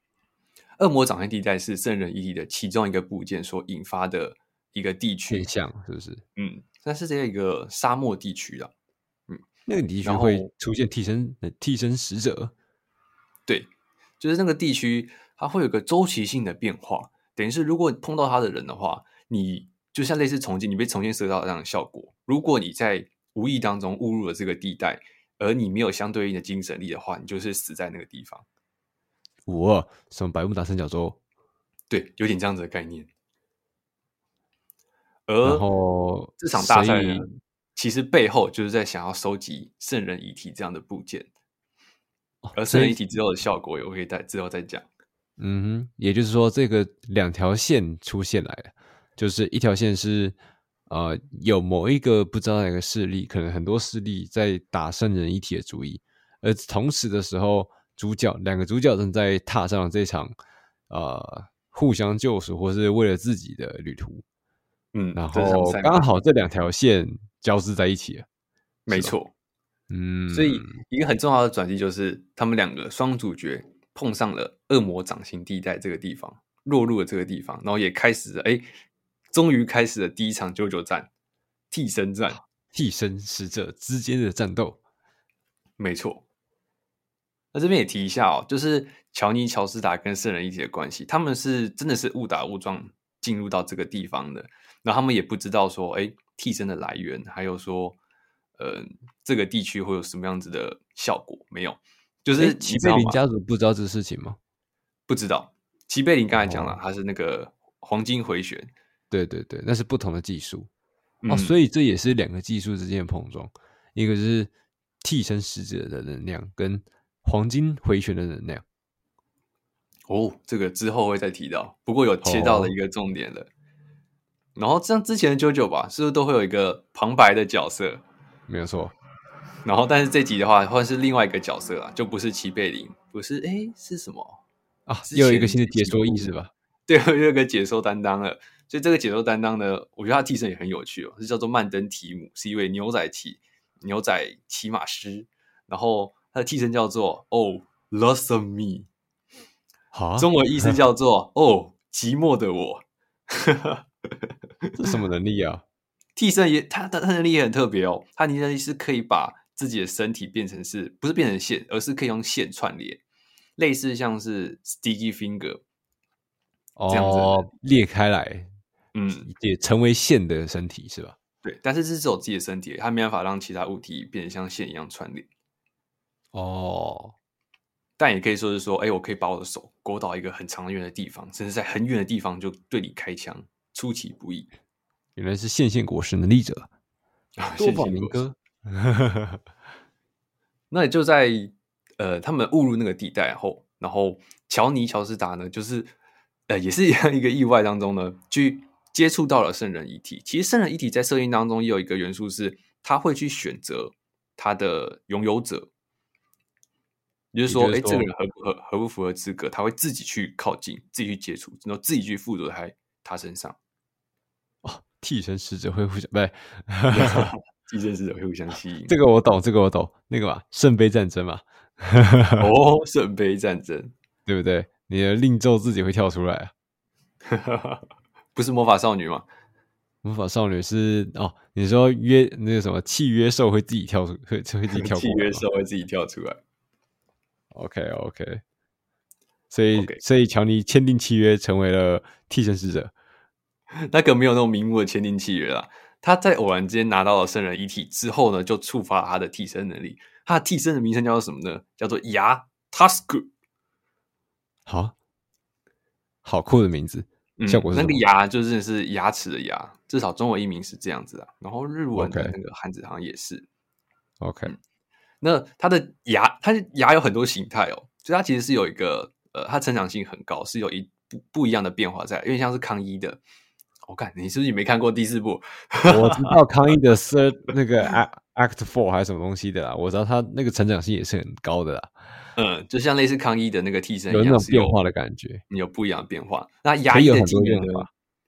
[SPEAKER 2] 恶魔掌心地带是圣人遗体的其中一个部件所引发的。一个地区，
[SPEAKER 1] 像是不是？
[SPEAKER 2] 嗯，那是这一个沙漠地区的，
[SPEAKER 1] 嗯，那个地区会出现替身替身使者，
[SPEAKER 2] 对，就是那个地区，它会有个周期性的变化。等于是，如果碰到他的人的话，你就像类似重建，你被重建射到这样的效果。如果你在无意当中误入了这个地带，而你没有相对应的精神力的话，你就是死在那个地方。
[SPEAKER 1] 我什么百慕达三角洲？
[SPEAKER 2] 对，有点这样子的概念。而这场大赛呢，其实背后就是在想要收集圣人遗体这样的部件，而圣人遗体之后的效果，我可以在之后再讲。
[SPEAKER 1] 嗯哼，也就是说，这个两条线出现来了，就是一条线是呃有某一个不知道哪个势力，可能很多势力在打圣人遗体的主意，而同时的时候，主角两个主角正在踏上这场呃互相救赎或是为了自己的旅途。嗯，然后刚好这两条线交织在一起了，
[SPEAKER 2] 没错。嗯，所以一个很重要的转机就是他们两个双主角碰上了恶魔掌心地带这个地方，落入了这个地方，然后也开始了，哎，终于开始了第一场九九战，替身战，
[SPEAKER 1] 替身使者之间的战斗。
[SPEAKER 2] 没错。那这边也提一下哦，就是乔尼乔斯达跟圣人一体的关系，他们是真的是误打误撞进入到这个地方的。然后他们也不知道说，哎，替身的来源，还有说，呃，这个地区会有什么样子的效果？没有，就是齐贝
[SPEAKER 1] 林家族不知道这个事情吗？
[SPEAKER 2] 不知道。齐贝林刚才讲了，他是那个黄金回旋，
[SPEAKER 1] 对对对，那是不同的技术、嗯、哦，所以这也是两个技术之间的碰撞，一个是替身使者的能量跟黄金回旋的能量。
[SPEAKER 2] 哦，这个之后会再提到，不过有切到了一个重点了。哦然后像之前的 JoJo 吧，是不是都会有一个旁白的角色？
[SPEAKER 1] 没有错。
[SPEAKER 2] 然后，但是这集的话，换是另外一个角色啊，就不是齐贝林，不是哎，是什么
[SPEAKER 1] 啊？又有一个新的解说意思吧？
[SPEAKER 2] 对，又有一个解说担当了。所以这个解说担当呢，我觉得他替身也很有趣哦，是叫做曼登提姆，是一位牛仔骑牛仔骑马师。然后他的替身叫做 Oh Lost Me，
[SPEAKER 1] 好，
[SPEAKER 2] 中文意思叫做哦寂寞的我。
[SPEAKER 1] 这什么能力啊？
[SPEAKER 2] 替身也，他的他能力也很特别哦。他能力是可以把自己的身体变成是，不是变成线，而是可以用线串联，类似像是 Sticky Finger
[SPEAKER 1] 这样子、哦、裂开来，嗯，也成为线的身体是吧？
[SPEAKER 2] 对，但是这是只有自己的身体，他没办法让其他物体变成像线一样串联。
[SPEAKER 1] 哦，
[SPEAKER 2] 但也可以说是说，哎，我可以把我的手勾到一个很长远的地方，甚至在很远的地方就对你开枪。出其不意，
[SPEAKER 1] 原来是线性果实能力者，多宝明哥。
[SPEAKER 2] 那也就在呃，他们误入那个地带后，然后乔尼乔斯达呢，就是呃，也是一样一个意外当中呢，去接触到了圣人遗体。其实圣人遗体在设定当中也有一个元素是，他会去选择他的拥有者，也就是说，哎，这个人合不合合不符合资格，他会自己去靠近，自己去接触，然后自己去附着在他身上。
[SPEAKER 1] 替身使者会互相不对，
[SPEAKER 2] 替身使者会互相吸引。
[SPEAKER 1] 这个我懂，这个我懂。那个嘛，圣杯战争嘛。
[SPEAKER 2] 哦，圣杯战争，
[SPEAKER 1] 对不对？你的令咒自己会跳出来啊？
[SPEAKER 2] 不是魔法少女吗？
[SPEAKER 1] 魔法少女是哦，你说约那个什么契约兽会自己跳出，会会自己跳出来。
[SPEAKER 2] 契约兽会自己跳出来。
[SPEAKER 1] OK OK，所以 Okay. 所以乔尼签订契约成为了替身使者。
[SPEAKER 2] 那个没有那种明目的签订契约啦，他在偶然间拿到了圣人遗体之后呢，就触发了他的替身能力。他的替身的名称叫做什么呢？叫做牙 Tusk。
[SPEAKER 1] 好，好酷的名字。
[SPEAKER 2] 嗯，效果是那个牙就是是牙齿的牙，至少中文译名是这样子的。然后日文的那个汉字好像也是。
[SPEAKER 1] OK，
[SPEAKER 2] 嗯，那他的牙，他的牙有很多形态哦，所以它其实是有一个呃，他成长性很高，是有一不不一样的变化在，有点像是康一的。我看你是不是没看过第四部？
[SPEAKER 1] 我知道康一的是那个 Act Four 还是什么东西的啦，我知道他那个成长性也是很高的啦。
[SPEAKER 2] 嗯，就像类似康一的那个替身一样，
[SPEAKER 1] 有那种变化的感觉，
[SPEAKER 2] 你有不一样的变化。那牙医的技能呢？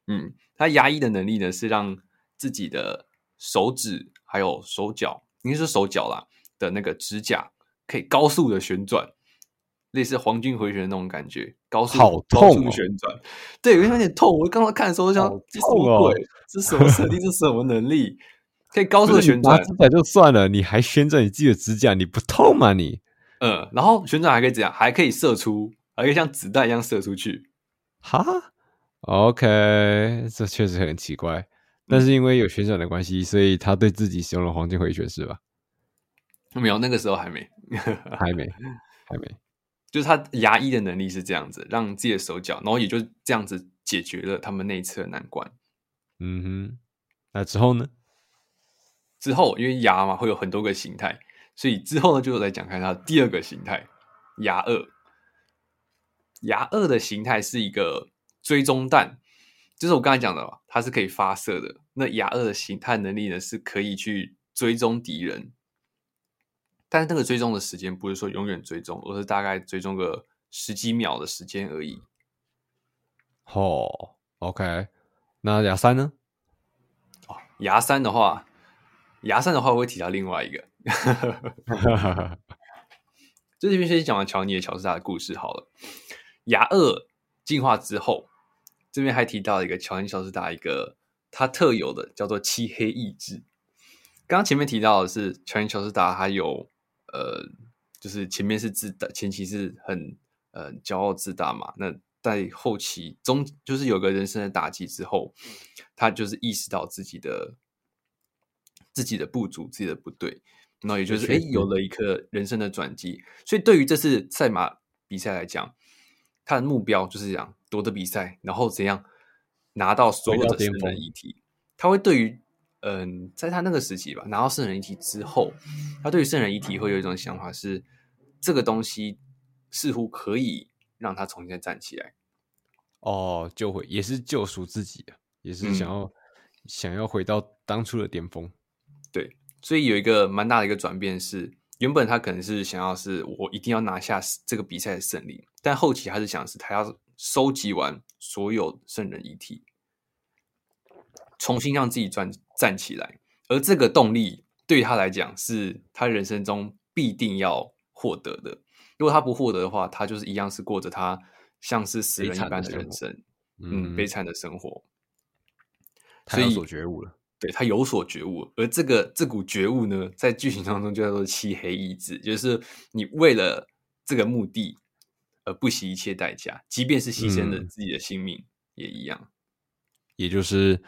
[SPEAKER 2] 嗯，他牙医的能力呢是让自己的手指还有手脚，应该是手脚啦的那个指甲可以高速的旋转。类似黄金回旋的那种感觉，高速
[SPEAKER 1] 好痛、哦、
[SPEAKER 2] 高速旋转，对，有点痛。我刚刚看的时候就想，这什么鬼？这什么设定？这是什么能力？可以高速旋转？
[SPEAKER 1] 指甲就算了，你还旋转你自己的指甲，你不痛吗？你？
[SPEAKER 2] 嗯，然后旋转还可以怎样？还可以射出，还可以像子弹一样射出去。
[SPEAKER 1] 哈，OK，这确实很奇怪。但是因为有旋转的关系，所以他对自己使用了黄金回旋，是吧？
[SPEAKER 2] 没有，那个时候还没，
[SPEAKER 1] 还没，还没。
[SPEAKER 2] 就是他牙医的能力是这样子，让自己的手脚，然后也就这样子解决了他们那一次的难关。
[SPEAKER 1] 嗯哼，那之后呢？
[SPEAKER 2] 之后因为牙嘛会有很多个形态，所以之后呢就来讲看它第二个形态——牙二。牙二的形态是一个追踪弹，就是我刚才讲的嘛，它是可以发射的。那牙二的形态能力呢，是可以去追踪敌人。但是那个追踪的时间不是说永远追踪，而是大概追踪个十几秒的时间而已。
[SPEAKER 1] 哦，OK，那牙三呢？
[SPEAKER 2] 哦，牙三的话，牙三的话我会提到另外一个。这边先讲完乔尼的乔斯达的故事好了。牙二进化之后，这边还提到一个乔尼乔斯达一个他特有的叫做漆黑意志。刚刚前面提到的是乔尼乔斯达还有。呃，就是前面是自大，前期是很呃骄傲自大嘛。那在后期中，就是有个人生的打击之后，他就是意识到自己的自己的不足，自己的不对。那也就是哎，有了一个人生的转机。所以对于这次赛马比赛来讲，他的目标就是这样夺得比赛，然后怎样拿到所有的圣人遗体。他会对于。嗯，在他那个时期吧，拿到圣人遗体之后，他对于圣人遗体会有一种想法是，这个东西似乎可以让他重新再站起来。
[SPEAKER 1] 哦，就会也是救赎自己啊，也是想要、嗯、想要回到当初的巅峰。
[SPEAKER 2] 对，所以有一个蛮大的一个转变是，原本他可能是想要是我一定要拿下这个比赛的胜利，但后期他是想是他要收集完所有圣人遗体。重新让自己站站起来，而这个动力对他来讲是他人生中必定要获得的。如果他不获得的话，他就是一样是过着他像是死人一般的人生，嗯，悲惨的生活。
[SPEAKER 1] 他有所觉悟了，
[SPEAKER 2] 对，他有所觉悟，而这个这股觉悟呢，在剧情当中就叫做漆黑意志，就是你为了这个目的而不惜一切代价，即便是牺牲了自己的性命也一样，嗯，
[SPEAKER 1] 也就是。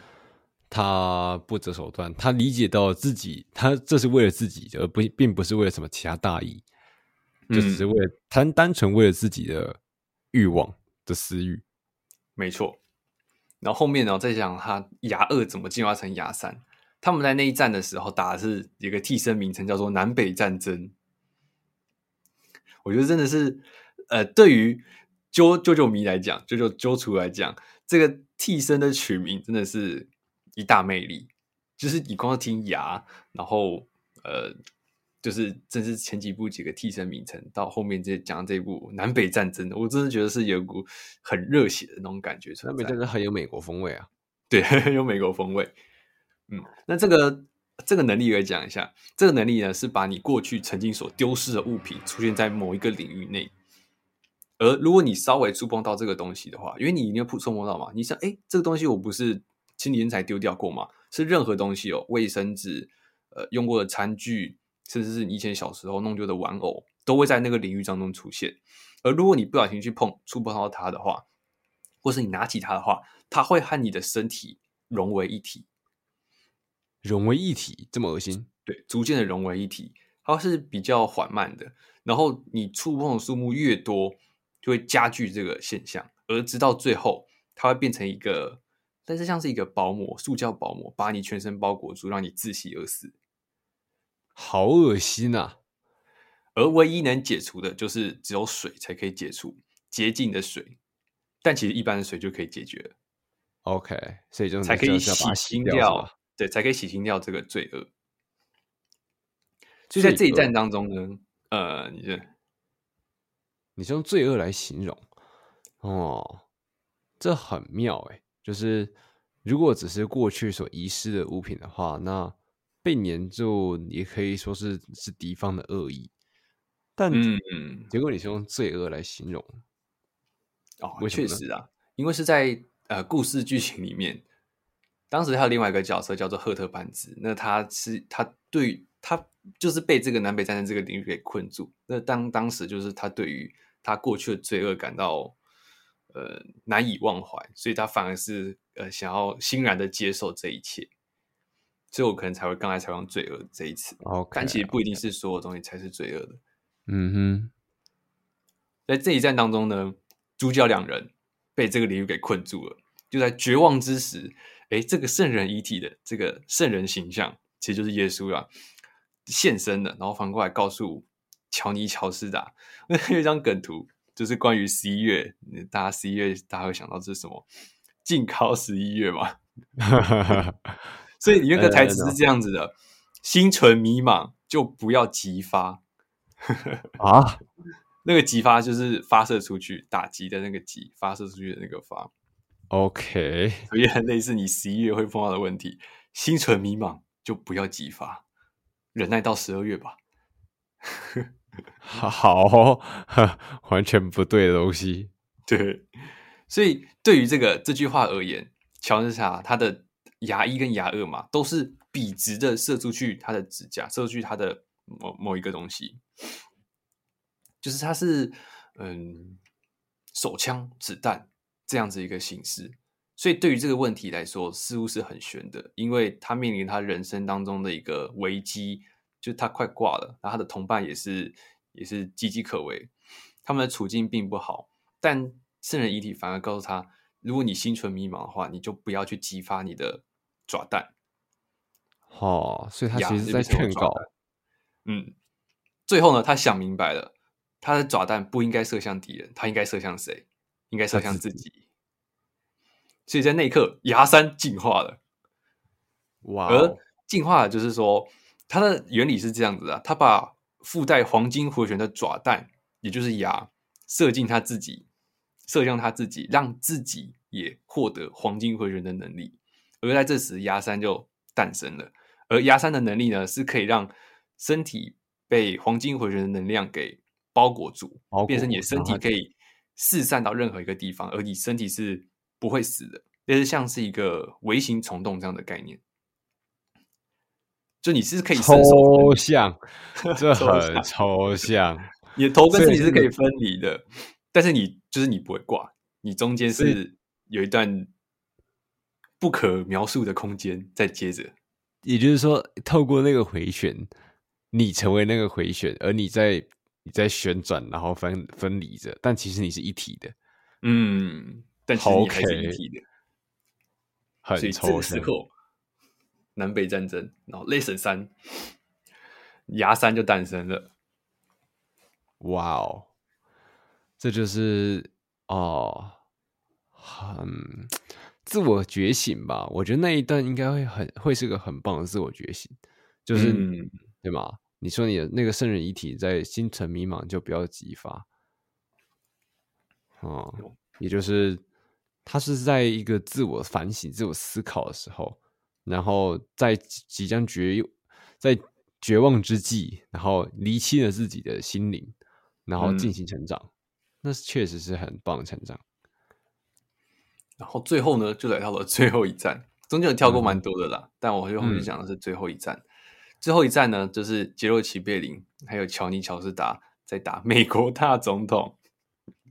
[SPEAKER 1] 他不择手段，他理解到自己，他这是为了自己，而不并不是为了什么其他大义，嗯、就只是为了他单纯为了自己的欲望的私欲。
[SPEAKER 2] 没错。然后后面呢，再讲他牙二怎么进化成牙三。他们在那一战的时候打的是一个替身名称叫做南北战争。我觉得真的是，呃，对于啾啾啾迷来讲，啾啾啾厨来讲，这个替身的取名真的是。一大魅力，就是你光听牙，然后呃，就是正是前几部几个替身名称，到后面这讲这一部南北战争，我真的觉得是有股很热血的那种感觉。
[SPEAKER 1] 南北战争很有美国风味啊，
[SPEAKER 2] 对，很有美国风味。嗯，那这个这个能力我也讲一下，这个能力呢是把你过去曾经所丢失的物品出现在某一个领域内，而如果你稍微触碰到这个东西的话，因为你一定会触碰到嘛，你想，哎，这个东西我不是前几天才丢掉过吗？是任何东西哦，卫生纸、呃，用过的餐具，甚至是你以前小时候弄丢的玩偶，都会在那个领域当中出现。而如果你不小心去碰触碰到它的话，或是你拿起它的话，它会和你的身体融为一体。
[SPEAKER 1] 融为一体，这么恶心？
[SPEAKER 2] 对，逐渐的融为一体，它是比较缓慢的。然后你触碰的数目越多，就会加剧这个现象，而直到最后，它会变成一个，但是像是一个薄膜，塑胶薄膜，把你全身包裹住，让你窒息而死。
[SPEAKER 1] 好恶心啊！
[SPEAKER 2] 而唯一能解除的，就是只有水才可以解除，洁净的水。但其实一般的水就可以解决了。
[SPEAKER 1] OK，所以就
[SPEAKER 2] 才可以洗清掉。对，才可以洗清掉这个罪恶。就在这一战当中呢，呃，你是
[SPEAKER 1] 你是用罪恶来形容哦，这很妙哎。就是如果只是过去所遗失的物品的话，那被黏住也可以说是是敌方的恶意。但嗯，结果你是用罪恶来形容
[SPEAKER 2] 哦，确实啊，因为是在呃故事剧情里面。当时还有另外一个角色叫做赫特班兹，那他是他对他就是被这个南北战争这个领域给困住。那当当时就是他对于他过去的罪恶感到呃难以忘怀，所以他反而是呃想要欣然的接受这一切。所以我可能才会刚才采用罪恶这一次。
[SPEAKER 1] Okay,
[SPEAKER 2] 但其实不一定是所有东西才是罪恶的。
[SPEAKER 1] 嗯哼，
[SPEAKER 2] 在这一战当中呢，主角两人被这个领域给困住了，就在绝望之时。哎，这个圣人遗体的这个圣人形象，其实就是耶稣啊，现身了，然后反过来告诉乔尼乔斯达，有一张梗图，就是关于十一月，大家十一月大家会想到这是什么？禁考十一月嘛。所以里面的台词是这样子的：心存迷茫，就不要急发
[SPEAKER 1] 啊。
[SPEAKER 2] 那个急发就是发射出去打击的那个击，发射出去的那个发。
[SPEAKER 1] OK，
[SPEAKER 2] 所以很类似你十一月会碰到的问题，心存迷茫就不要急发，忍耐到十二月吧。
[SPEAKER 1] 好、哦，完全不对的东西。
[SPEAKER 2] 对，所以对于这个这句话而言，乔治莎他的牙一跟牙二嘛，都是笔直的射出去他的指甲，射出去他的某某一个东西，就是他是嗯手枪子弹。这样子一个形式，所以对于这个问题来说，似乎是很悬的，因为他面临他人生当中的一个危机，就是他快挂了，然后他的同伴也是也是岌岌可危，他们的处境并不好，但圣人遗体反而告诉他，如果你心存迷茫的话，你就不要去激发你的爪弹。
[SPEAKER 1] 哦，所以他其实是在劝告。
[SPEAKER 2] 嗯，最后呢，他想明白了，他的爪弹不应该射向敌人，他应该射向谁？应该射向自己，所以在那一刻，牙山进化了。
[SPEAKER 1] 哇！
[SPEAKER 2] 而进化就是说，它的原理是这样子的：它把附带黄金回旋的爪弹，也就是牙，射进它自己，射向它自己，让自己也获得黄金回旋的能力。而在这时，牙山就诞生了。而牙山的能力呢，是可以让身体被黄金回旋的能量给包裹住，裹变成你的身体可以。四散到任何一个地方，而你身体是不会死的，也是像是一个微型虫洞这样的概念。就你是可以
[SPEAKER 1] 抽象，这很抽象。
[SPEAKER 2] 你的头跟身体是可以分离的，但是你就是你不会挂，你中间是有一段不可描述的空间在接着。
[SPEAKER 1] 也就是说，透过那个回旋，你成为那个回旋，而你在。你在旋转，然后分分离着，但其实你是一体的，
[SPEAKER 2] 嗯，但其实你还是一体的，
[SPEAKER 1] 很抽象。所以这个时候，
[SPEAKER 2] 南北战争，然后雷神三，牙三就诞生了。
[SPEAKER 1] 哇哦，这就是哦，很自我觉醒吧？我觉得那一段应该会很会是个很棒的自我觉醒，就是、嗯、对吗？你说你的那个圣人遗体在星辰迷茫，就不要激发。哦、嗯，也就是他是在一个自我反省、自我思考的时候，然后在即将绝在绝望之际，然后厘清了自己的心灵，然后进行成长，嗯、那确实是很棒的成长。
[SPEAKER 2] 然后最后呢，就来到了最后一站，中间有跳过蛮多的啦，嗯、但我就后面讲的是最后一站。嗯、最后一站呢，就是杰洛奇贝林还有乔尼乔斯达在打美国大总统，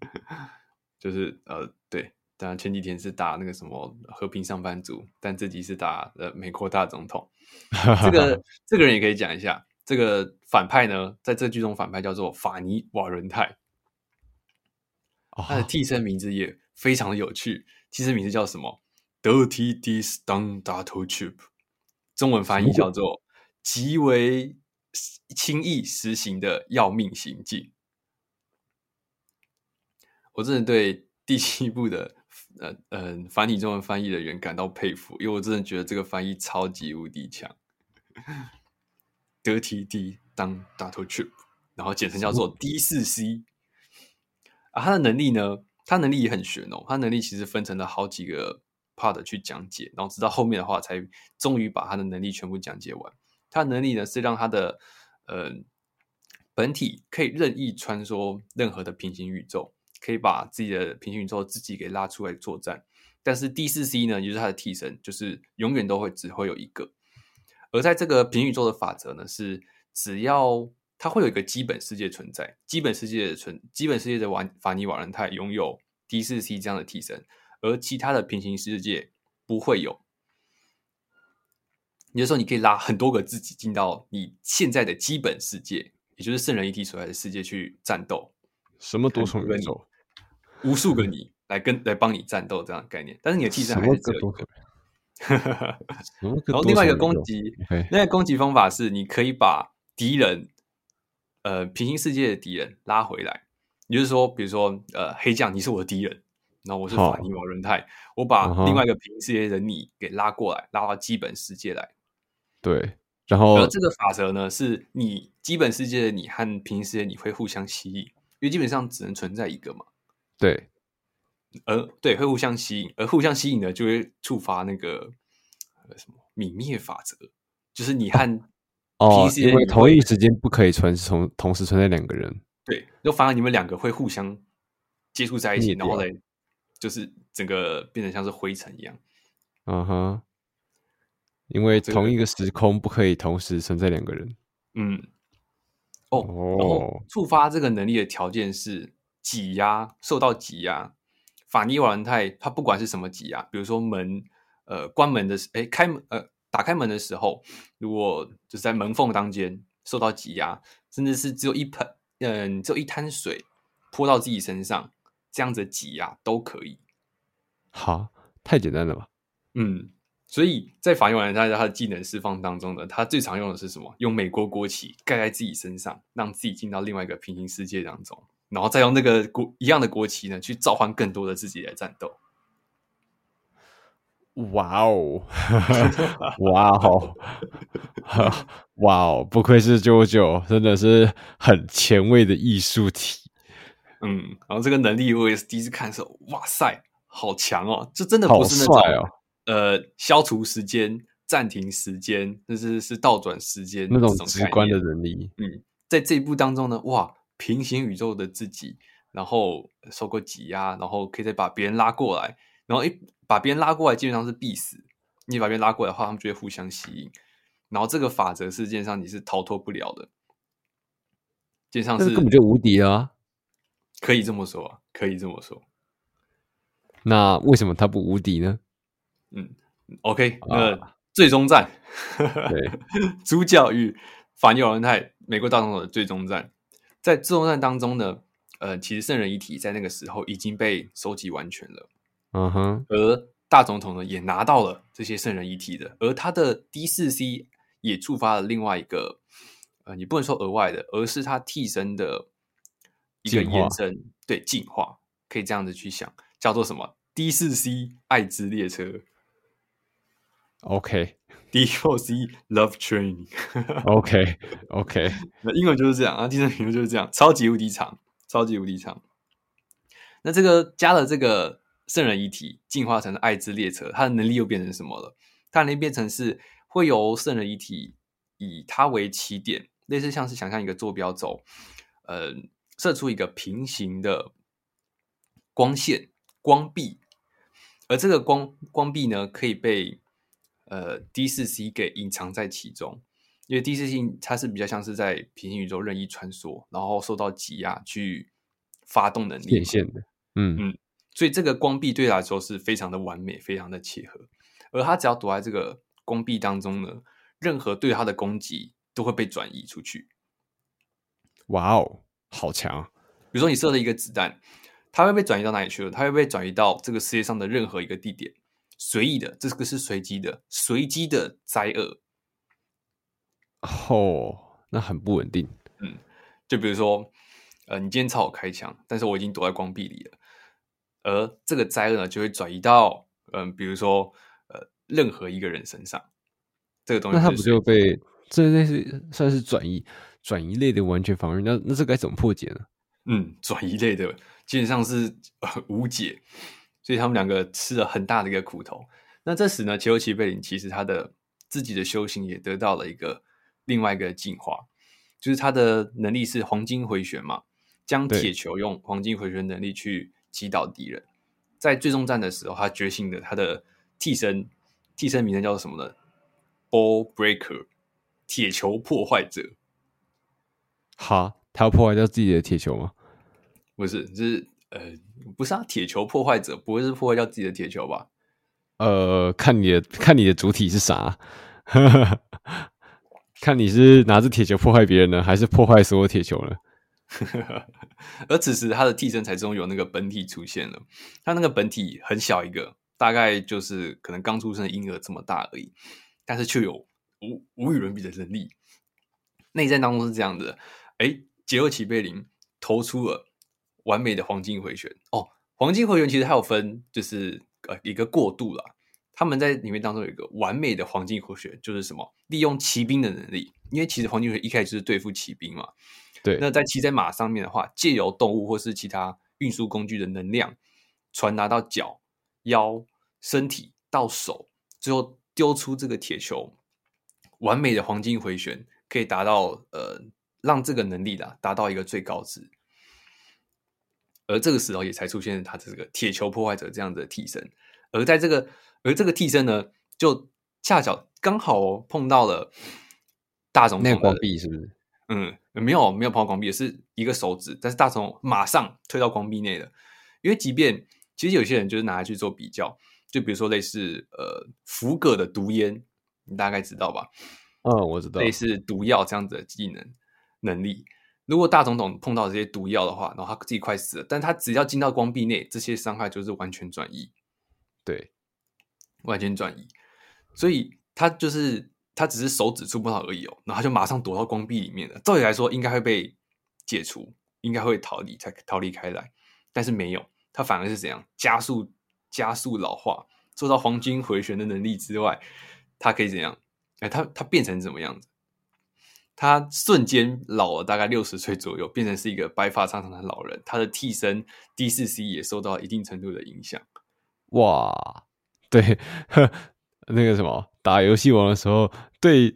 [SPEAKER 2] 就是呃对。当然，前几天是打那个什么和平上班族，但这集是打呃美国大总统。这个这个人也可以讲一下，这个反派呢，在这剧中反派叫做法尼瓦伦泰，他的替身名字也非常的有趣，替身名字叫什么？Dirty Deeds Done That Cheap，中文翻译叫做极为轻易实行的要命行径。我真的对第七部的。呃呃，繁体中文翻译的人感到佩服，因为我真的觉得这个翻译超级无敌强。Dirty D 当 Dr. Chip，然后简称叫做 D 四 C。啊，他的能力呢？他能力也很玄哦。他能力其实分成了好几个 part 去讲解，然后直到后面的话，才终于把他的能力全部讲解完。他的能力呢，是让他的呃本体可以任意穿梭任何的平行宇宙。可以把自己的平行宇宙自己给拉出来作战，但是第四 C 呢，也就是他的替身，就是永远都会只会有一个。而在这个平行宇宙的法则呢，是只要它会有一个基本世界存在，基本世界的存，基本世界的瓦法尼瓦伦泰拥有第四 C 这样的替身，而其他的平行世界不会有。也就是说，你可以拉很多个自己进到你现在的基本世界，也就是圣人一体所在的世界去战斗。什么多重宇宙？无数个你来跟来帮你战斗这样的概念，但是你的替身还是只有一个。然后另外一个攻击，那个攻击方法是你可以把敌人，呃，平行世界的敌人拉回来。也就是说，比如说，呃，黑将你是我的敌人，然后我是法尼瓦伦泰，我把另外一个平行世界的你给拉过来，拉到基本世界来。
[SPEAKER 1] 对，然后
[SPEAKER 2] 而这个法则呢，是你基本世界的你和平行世界你会互相吸引，因为基本上只能存在一个嘛。
[SPEAKER 1] 对，
[SPEAKER 2] 而对会互相吸引，而互相吸引呢就会触发那个什么泯灭法则，就是你和
[SPEAKER 1] 哦，因为同一时间不可以存同同时存在两个人，
[SPEAKER 2] 对，就反而你们两个会互相接触在一起，然后嘞，就是整个变成像是灰尘一样。
[SPEAKER 1] 嗯哼，因为同一个时空不可以同时存在两个人。
[SPEAKER 2] 嗯，哦，然后触发这个能力的条件是。挤压，受到挤压，法尼瓦伦泰他不管是什么挤压，比如说门呃关门的时，哎开门呃打开门的时候，如果就是在门缝当间受到挤压，甚至是只有一盆嗯、呃、只有一滩水泼到自己身上，这样子挤压都可以。
[SPEAKER 1] 好，太简单了吧？
[SPEAKER 2] 嗯，所以在法尼瓦伦泰他的技能释放当中呢，他最常用的是什么？用美国国旗盖在自己身上，让自己进到另外一个平行世界当中。然后再用那个国一样的国旗呢，去召唤更多的自己来战斗。
[SPEAKER 1] 哇哦，哇哦，哇哦！不愧是 JoJo，真的是很前卫的艺术体。
[SPEAKER 2] 嗯，然后这个能力我也是第一次看的时候，哇塞，好强哦！这真的不是那种、哦、呃消除时间、暂停时间，就是是倒转时间
[SPEAKER 1] 那种直观的能力。
[SPEAKER 2] 嗯，在这一部当中呢，哇！平行宇宙的自己，然后受过挤压，然后可以再把别人拉过来，然后一把别人拉过来，基本上是必死。你把别人拉过来的话，他们就会互相吸引，然后这个法则世界上你是逃脱不了的，基本上是
[SPEAKER 1] 根本就无敌啊！
[SPEAKER 2] 可以这么说啊，可以这么说。
[SPEAKER 1] 那为什么他不无敌呢？
[SPEAKER 2] 嗯，OK，那最终战，对，主角与法尼瓦伦泰美国大总统的最终战。在自动战当中呢，呃，其实圣人遗体在那个时候已经被收集完全了，
[SPEAKER 1] 嗯哼，
[SPEAKER 2] 而大总统呢也拿到了这些圣人遗体的，而他的 D 四 C 也触发了另外一个，呃，你不能说额外的，而是他替身的一个延伸，对，进化，可以这样子去想，叫做什么 D 四 C 爱之列车
[SPEAKER 1] ，OK。
[SPEAKER 2] D4C Love Train，OK
[SPEAKER 1] OK，
[SPEAKER 2] 那英文就是这样啊，精神评论就是这样，超级无敌长，超级无敌长。那这个加了这个圣人遗体，进化成了爱之列车，它的能力又变成什么了？它能力变成是会由圣人遗体以它为起点，类似像是想象一个坐标轴，呃，射出一个平行的光线光壁，而这个光光壁呢，可以被呃 D 四 C 给隐藏在其中。因为 D 四 C 它是比较像是在平行宇宙任意穿梭，然后受到挤压去发动能力
[SPEAKER 1] 变现的，嗯
[SPEAKER 2] 嗯，所以这个光壁对他来说是非常的完美，非常的契合。而他只要躲在这个光壁当中呢，任何对他的攻击都会被转移出去。
[SPEAKER 1] 哇哦，好强！
[SPEAKER 2] 比如说你射了一个子弹，它会被转移到哪里去了？它会被转移到这个世界上的任何一个地点，随意的，这个是随机的，随机的灾厄。
[SPEAKER 1] 哦，那很不稳定。
[SPEAKER 2] 嗯，就比如说，呃，你今天朝我开枪，但是我已经躲在光壁里了，而这个灾厄呢，就会转移到，嗯、呃，比如说，呃，任何一个人身上。这个东西，那
[SPEAKER 1] 他不就被这类似算是转移转移类的完全防御？那那这该怎么破解呢？
[SPEAKER 2] 嗯，转移类的基本上是、呃、无解，所以他们两个吃了很大的一个苦头。那这时呢，杰欧奇贝林其实他的自己的修行也得到了一个。另外一个进化，就是他的能力是黄金回旋嘛，将铁球用黄金回旋能力去击倒敌人。在最终战的时候，他觉醒的他的替身，替身名称叫做什么呢？Ball Breaker，铁球破坏者。
[SPEAKER 1] 哈，他要破坏掉自己的铁球吗？
[SPEAKER 2] 不是，就是呃，不是啊，铁球破坏者不会是破坏掉自己的铁球吧？
[SPEAKER 1] 呃，看你的，看你的主体是啥。看你是拿着铁球破坏别人呢，还是破坏所有铁球呢？
[SPEAKER 2] 而此时他的替身才终于有那个本体出现了。他那个本体很小一个，大概就是可能刚出生的婴儿这么大而已，但是却有无无与伦比的能力。内战当中是这样的：哎，杰欧奇贝林投出了完美的黄金回旋。哦，黄金回旋其实还有分，就是呃一个过渡啦。他们在里面当中有一个完美的黄金回旋，就是什么？利用骑兵的能力，因为其实黄金回旋一开始就是对付骑兵嘛。
[SPEAKER 1] 对。
[SPEAKER 2] 那在骑在马上面的话，借由动物或是其他运输工具的能量传达到脚、腰、身体到手，最后丢出这个铁球，完美的黄金回旋可以达到呃，让这个能力的达到一个最高值。而这个时候也才出现他这个铁球破坏者这样的替身，而在这个。而这个替身呢，就恰巧刚好碰到了大总统的
[SPEAKER 1] 光壁，是不是？
[SPEAKER 2] 嗯，没有没有碰到光壁，是一个手指，但是大总统马上推到光壁内了。因为即便其实有些人就是拿来去做比较，就比如说类似呃福葛的毒烟，你大概知道吧？
[SPEAKER 1] 嗯，我知道，
[SPEAKER 2] 类似毒药这样子的技能能力。如果大总统碰到这些毒药的话，然后他自己快死了，但他只要进到光壁内，这些伤害就是完全转移。
[SPEAKER 1] 对。
[SPEAKER 2] 完全转移，所以他就是他只是手指触碰到而已哦，然后他就马上躲到光壁里面了。照理来说，应该会被解除，应该会逃离才逃离开来，但是没有，他反而是怎样加速加速老化，做到黄金回旋的能力之外，他可以怎样？哎，他他变成怎么样子？他瞬间老了大概六十岁左右，变成是一个白发苍苍的老人。他的替身 D 四 C 也受到一定程度的影响。
[SPEAKER 1] 哇！对，呵，那个什么，打游戏王的时候，对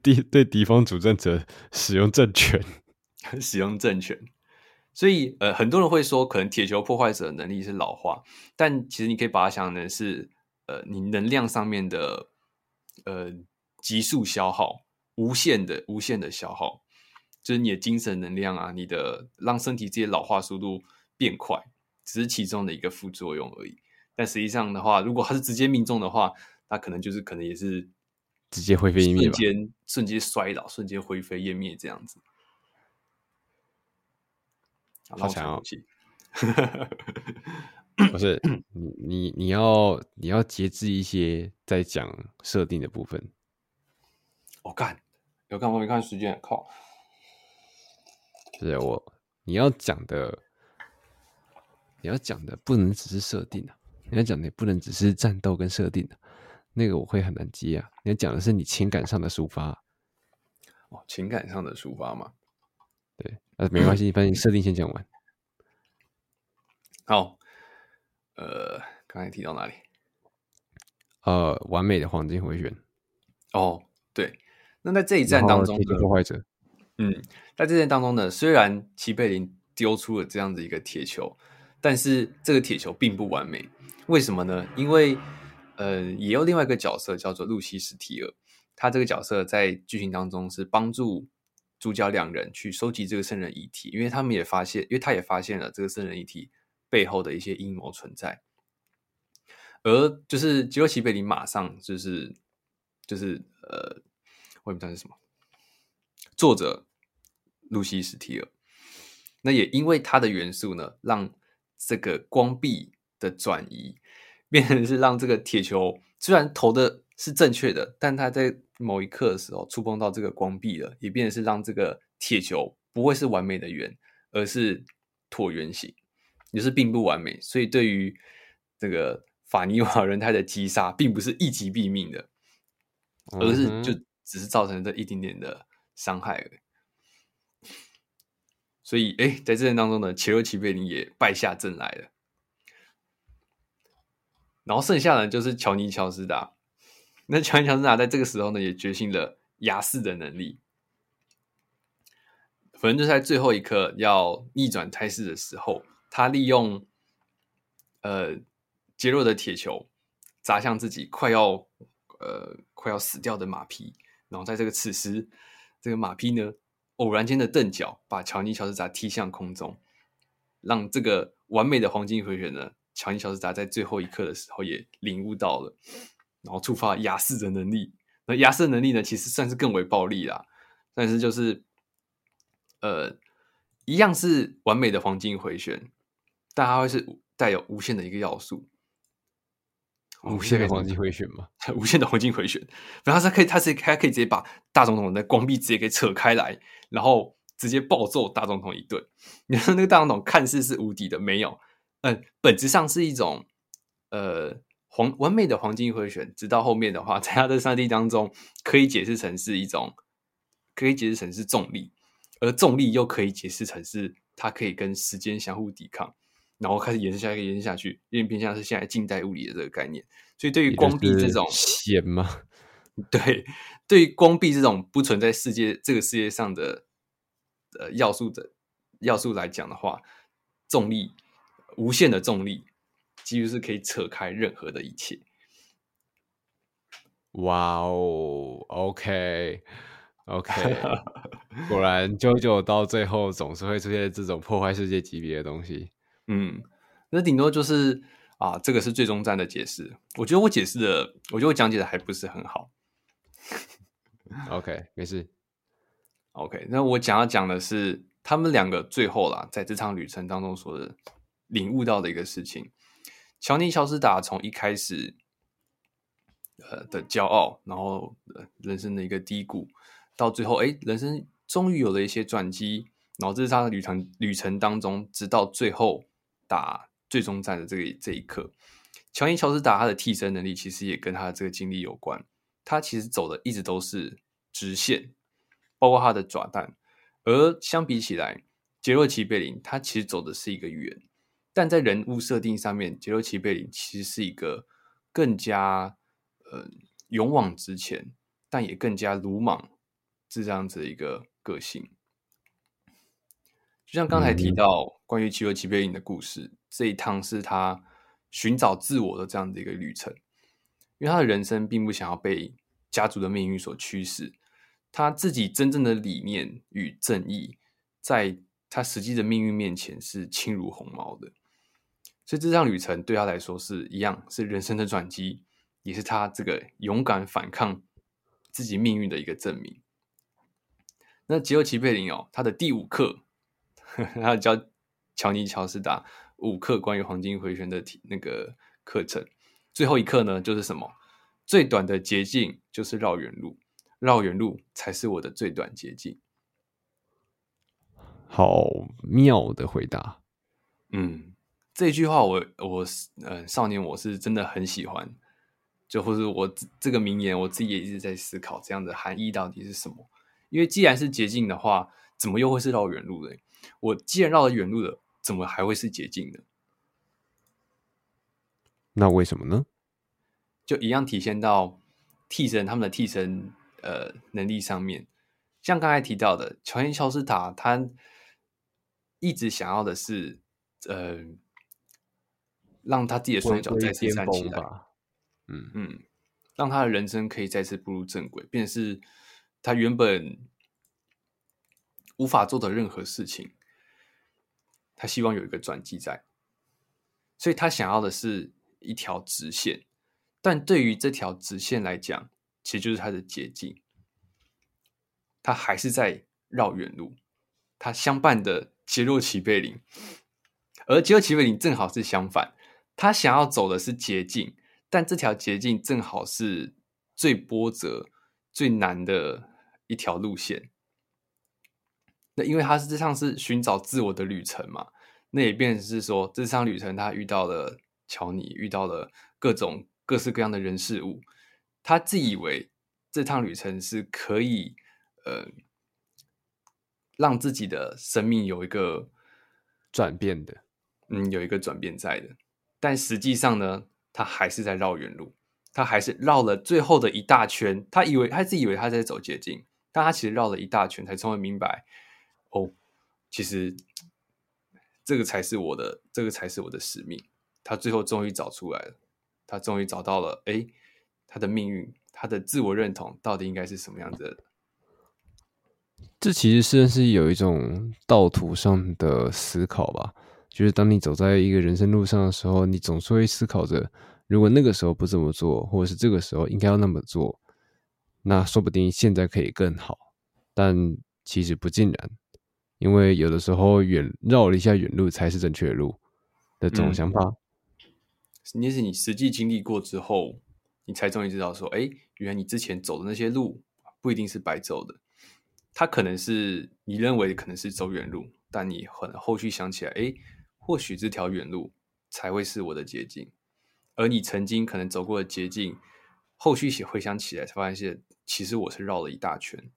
[SPEAKER 1] 敌对敌方主战者使用政权，
[SPEAKER 2] 使用政权。所以，呃，很多人会说，可能铁球破坏者的能力是老化，但其实你可以把它想成是，呃，你能量上面的，呃，急速消耗，无限的、无限的消耗，就是你的精神能量啊，你的让身体这些老化速度变快，只是其中的一个副作用而已。但实际上的话，如果它是直接命中的话，那可能就是可能也是
[SPEAKER 1] 直接灰飞烟灭，
[SPEAKER 2] 瞬间瞬间衰老，瞬间灰飞烟灭这样子。
[SPEAKER 1] 好强哦！不是你你你要你要节制一些在讲设定的部分。
[SPEAKER 2] 我干，有看我没看时间？靠！
[SPEAKER 1] 是我你要讲的，你要讲的不能只是设定啊。你要讲的也不能只是战斗跟设定的，那个我会很难接啊。你要讲的是你情感上的抒发，
[SPEAKER 2] 哦，情感上的抒发嘛。
[SPEAKER 1] 对，啊，没关系，反正设定先讲完。
[SPEAKER 2] 好，呃，刚才提到哪里？
[SPEAKER 1] 呃，完美的黄金回旋。
[SPEAKER 2] 哦，对。那在这一战当中，
[SPEAKER 1] 铁球破坏者，
[SPEAKER 2] 嗯，在这一战当中呢，虽然齐贝林丢出了这样的一个铁球，但是这个铁球并不完美。为什么呢？因为呃，也有另外一个角色叫做露西·史提尔，他这个角色在剧情当中是帮助主角两人去收集这个圣人遗体，因为他们也发现，因为他也发现了这个圣人遗体背后的一些阴谋存在。而就是吉洛齐贝林马上就是就是呃。我也不知道是什么。作者露西·史提尔，那也因为它的元素呢，让这个光壁的转移变成是让这个铁球虽然投的是正确的，但它在某一刻的时候触碰到这个光壁了，也变成是让这个铁球不会是完美的圆，而是椭圆形，也是并不完美。所以对于这个法尼瓦轮胎的击杀，并不是一击毙命的，而是就。只是造成这一点点的伤害而已，所以哎，在这当中呢，杰洛奇贝林也败下阵来了。然后剩下的就是乔尼乔斯达，那乔尼乔斯达在这个时候呢，也觉醒了亚视的能力。反正就在最后一刻要逆转态势的时候，他利用呃杰洛的铁球砸向自己快要呃快要死掉的马匹。然后在这个此时，这个马匹呢，偶然间的蹬脚，把乔尼乔斯达踢向空中，让这个完美的黄金回旋呢，乔尼乔斯达在最后一刻的时候也领悟到了，然后触发亚瑟的能力。那亚瑟能力呢，其实算是更为暴力啦，但是就是，呃，一样是完美的黄金回旋，但它会是带有无限的一个要素。
[SPEAKER 1] 无限的黄金回旋嘛？
[SPEAKER 2] 无限的黄金回旋，然后他可以，他是他可以直接把大总统的光臂直接给扯开来，然后直接暴揍大总统一顿。你说那个大总统看似是无敌的，没有，嗯，本质上是一种呃黄完美的黄金回旋。直到后面的话，在他的三 D 当中，可以解释成是一种，可以解释成是重力，而重力又可以解释成是它可以跟时间相互抵抗。然后开始延伸下去，延伸下去，有点偏向是现在近代物理的这个概念。所以对于光壁这种
[SPEAKER 1] 弦吗？
[SPEAKER 2] 对，对于光壁这种不存在世界这个世界上的呃要素的要素来讲的话，重力无限的重力几乎是可以扯开任何的一切。
[SPEAKER 1] 哇哦，OK OK，果然 JoJo 到最后总是会出现这种破坏世界级别的东西。
[SPEAKER 2] 嗯，那顶多就是啊，这个是最终战的解释。我觉得我解释的，我觉得我讲解的还不是很好。
[SPEAKER 1] OK，没事。
[SPEAKER 2] OK，那我想要讲的是他们两个最后啦，在这场旅程当中所领悟到的一个事情。乔尼乔斯达从一开始呃的骄傲，然后人生的一个低谷，到最后哎，人生终于有了一些转机，然后这是他的旅程旅程当中，直到最后。打最终战的这个这一刻，乔尼乔斯达他的替身能力其实也跟他的这个经历有关。他其实走的一直都是直线，包括他的爪弹。而相比起来，杰洛奇贝林他其实走的是一个圆。但在人物设定上面，杰洛奇贝林其实是一个更加呃勇往直前，但也更加鲁莽，是这样子的一个个性。就像刚才提到关于杰洛奇贝林的故事，嗯，这一趟是他寻找自我的这样的一个旅程。因为他的人生并不想要被家族的命运所驱使，他自己真正的理念与正义，在他实际的命运面前是轻如鸿毛的。所以这趟旅程对他来说是一样，是人生的转机，也是他这个勇敢反抗自己命运的一个证明。那吉洛奇贝林哦，他的第五课。他教乔尼乔斯达五课关于黄金回旋的题那个课程，最后一课呢，就是什么？最短的捷径就是绕远路，绕远路才是我的最短捷径。
[SPEAKER 1] 好妙的回答。
[SPEAKER 2] 嗯，这句话我我呃少年我是真的很喜欢，就或者我这个名言我自己也一直在思考这样的含义到底是什么？因为既然是捷径的话，怎么又会是绕远路呢？我既然绕了远路了，怎么还会是捷径呢？
[SPEAKER 1] 那为什么呢？
[SPEAKER 2] 就一样体现到替身他们的替身呃能力上面。像刚才提到的乔恩·乔斯塔，他一直想要的是呃，让他自己的双脚再次站起来，嗯嗯，让他的人生可以再次步入正轨，便是他原本无法做的任何事情，他希望有一个转机在，所以他想要的是一条直线，但对于这条直线来讲，其实就是他的捷径，他还是在绕远路，他相伴的。杰洛奇贝林，而杰洛奇贝林正好是相反，他想要走的是捷径，但这条捷径正好是最波折、最难的一条路线。那因为他是这趟是寻找自我的旅程嘛，那也便是说，这趟旅程他遇到了乔尼，遇到了各种各式各样的人事物，他自以为这趟旅程是可以，呃。让自己的生命有一个
[SPEAKER 1] 转变的，
[SPEAKER 2] 嗯，有一个转变在的，但实际上呢，他还是在绕远路，他还是绕了最后的一大圈。他以为他自以为他在走捷径，但他其实绕了一大圈，才终于明白，哦，其实这个才是我的，这个才是我的使命。他最后终于找出来了，他终于找到了，哎，他的命运，他的自我认同到底应该是什么样子的？
[SPEAKER 1] 这其实是是有一种道途上的思考吧，就是当你走在一个人生路上的时候，你总是会思考着，如果那个时候不这么做，或者是这个时候应该要那么做，那说不定现在可以更好。但其实不尽然，因为有的时候远绕了一下远路才是正确的路的这种想法。
[SPEAKER 2] 那、嗯、是你实际经历过之后，你才终于知道说，哎，原来你之前走的那些路不一定是白走的。它可能是你认为可能是走远路，但你很后续想起来，哎，或许这条远路才会是我的捷径。而你曾经可能走过的捷径，后续回想起来，才发现其实我是绕了一大圈。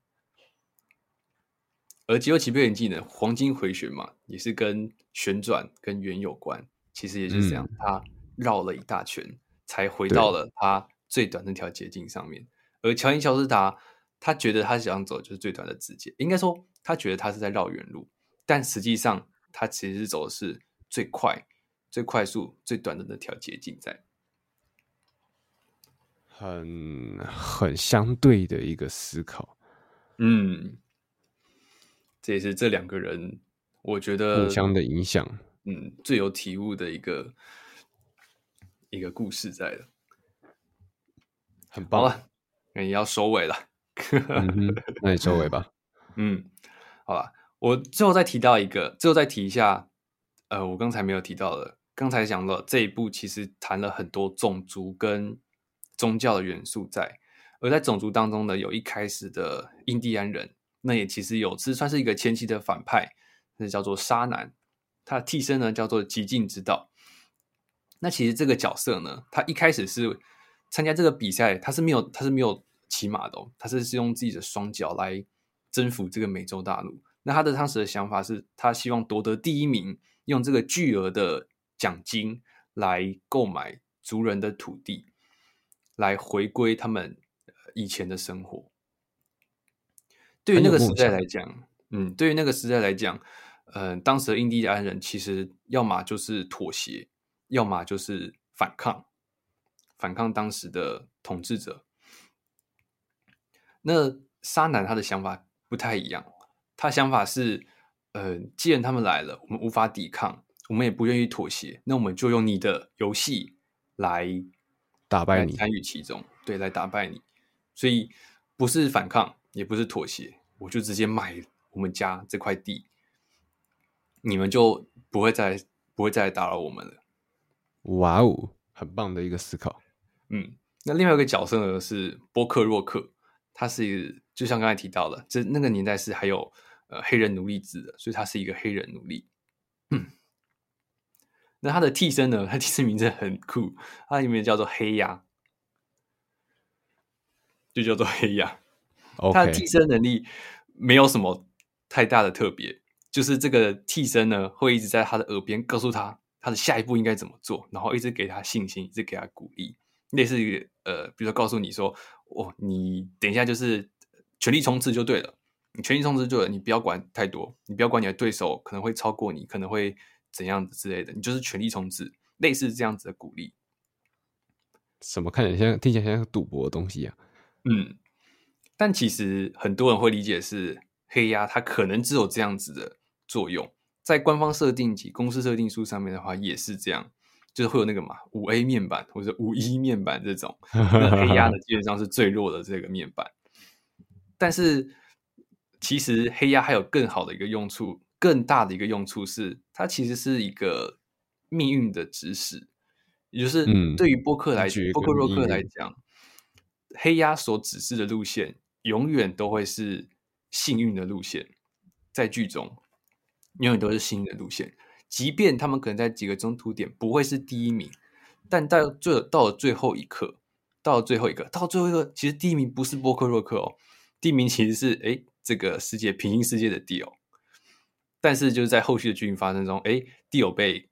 [SPEAKER 2] 而杰洛奇贝林技能黄金回旋嘛，也是跟旋转跟圆有关。其实也就是这样，嗯、他绕了一大圈，才回到了他最短那条捷径上面。而乔伊乔斯达。他觉得他想走的就是最短的直线，应该说他觉得他是在绕远路，但实际上他其实是走的是最快、最快速、最短的那条捷径，在
[SPEAKER 1] 很很相对的一个思考。
[SPEAKER 2] 嗯，这也是这两个人我觉得
[SPEAKER 1] 互相的影响，
[SPEAKER 2] 嗯，最有体悟的一个一个故事在的，
[SPEAKER 1] 很棒了，
[SPEAKER 2] 那也要收尾了。
[SPEAKER 1] 嗯、那你收尾吧。
[SPEAKER 2] 嗯，好吧，我最后再提到一个，最后再提一下，呃，我刚才没有提到的，刚才讲了这一部其实谈了很多种族跟宗教的元素在，而在种族当中呢，有一开始的印第安人，那也其实有是算是一个前期的反派，那叫做沙男，他的替身呢叫做极境之道。那其实这个角色呢，他一开始是参加这个比赛，他是没有，他是没有。骑马的、哦，他是是用自己的双脚来征服这个美洲大陆。那他的当时的想法是，他希望夺得第一名，用这个巨额的奖金来购买族人的土地，来回归他们以前的生活。对于那个时代来讲，嗯，对于那个时代来讲，嗯、呃，当时的印第安人其实要么就是妥协，要么就是反抗，反抗当时的统治者。那沙男他的想法不太一样，他想法是，呃，既然他们来了，我们无法抵抗，我们也不愿意妥协，那我们就用你的游戏来
[SPEAKER 1] 打败你，
[SPEAKER 2] 参与其中，对，来打败你。所以不是反抗，也不是妥协，我就直接买我们家这块地，你们就不会再不会再打扰我们了。
[SPEAKER 1] 哇哦，很棒的一个思考。
[SPEAKER 2] 嗯，那另外一个角色呢是波克洛克。他是就像刚才提到的，这那个年代是还有呃黑人奴隶制的，所以他是一个黑人奴隶。嗯，那他的替身呢？他替身名字很酷，他里面叫做黑鸭，就叫做黑鸭。他的替身能力没有什么太大的特别，就是这个替身呢会一直在他的耳边告诉他他的下一步应该怎么做，然后一直给他信心，一直给他鼓励。类似于呃，比如说告诉你说，哦，你等一下就是全力冲刺就对了，你全力冲刺就对了，你不要管太多，你不要管你的对手可能会超过你，可能会怎样子之类的，你就是全力冲刺，类似这样子的鼓励。
[SPEAKER 1] 什么看起来像听起来像赌博的东西啊？
[SPEAKER 2] 嗯，但其实很多人会理解是黑鸭，它可能只有这样子的作用，在官方设定及公司设定书上面的话也是这样，就是会有那个嘛五 A 面板或者五一面板这种，那黑鸭的基本上是最弱的这个面板。但是其实黑鸭还有更好的一个用处，更大的一个用处是它其实是一个命运的指使。也就是对于波克来波克洛克来讲，黑鸭所指示的路线永远都会是幸运的路线，在剧中永远都是幸运的路线。即便他们可能在几个中途点不会是第一名，但到最到了最后一刻，到了最后一个，到最后一个，其实第一名不是波克洛克哦，第一名其实是哎这个世界平行世界的迪欧，但是就是在后续的剧情发生中，哎迪欧被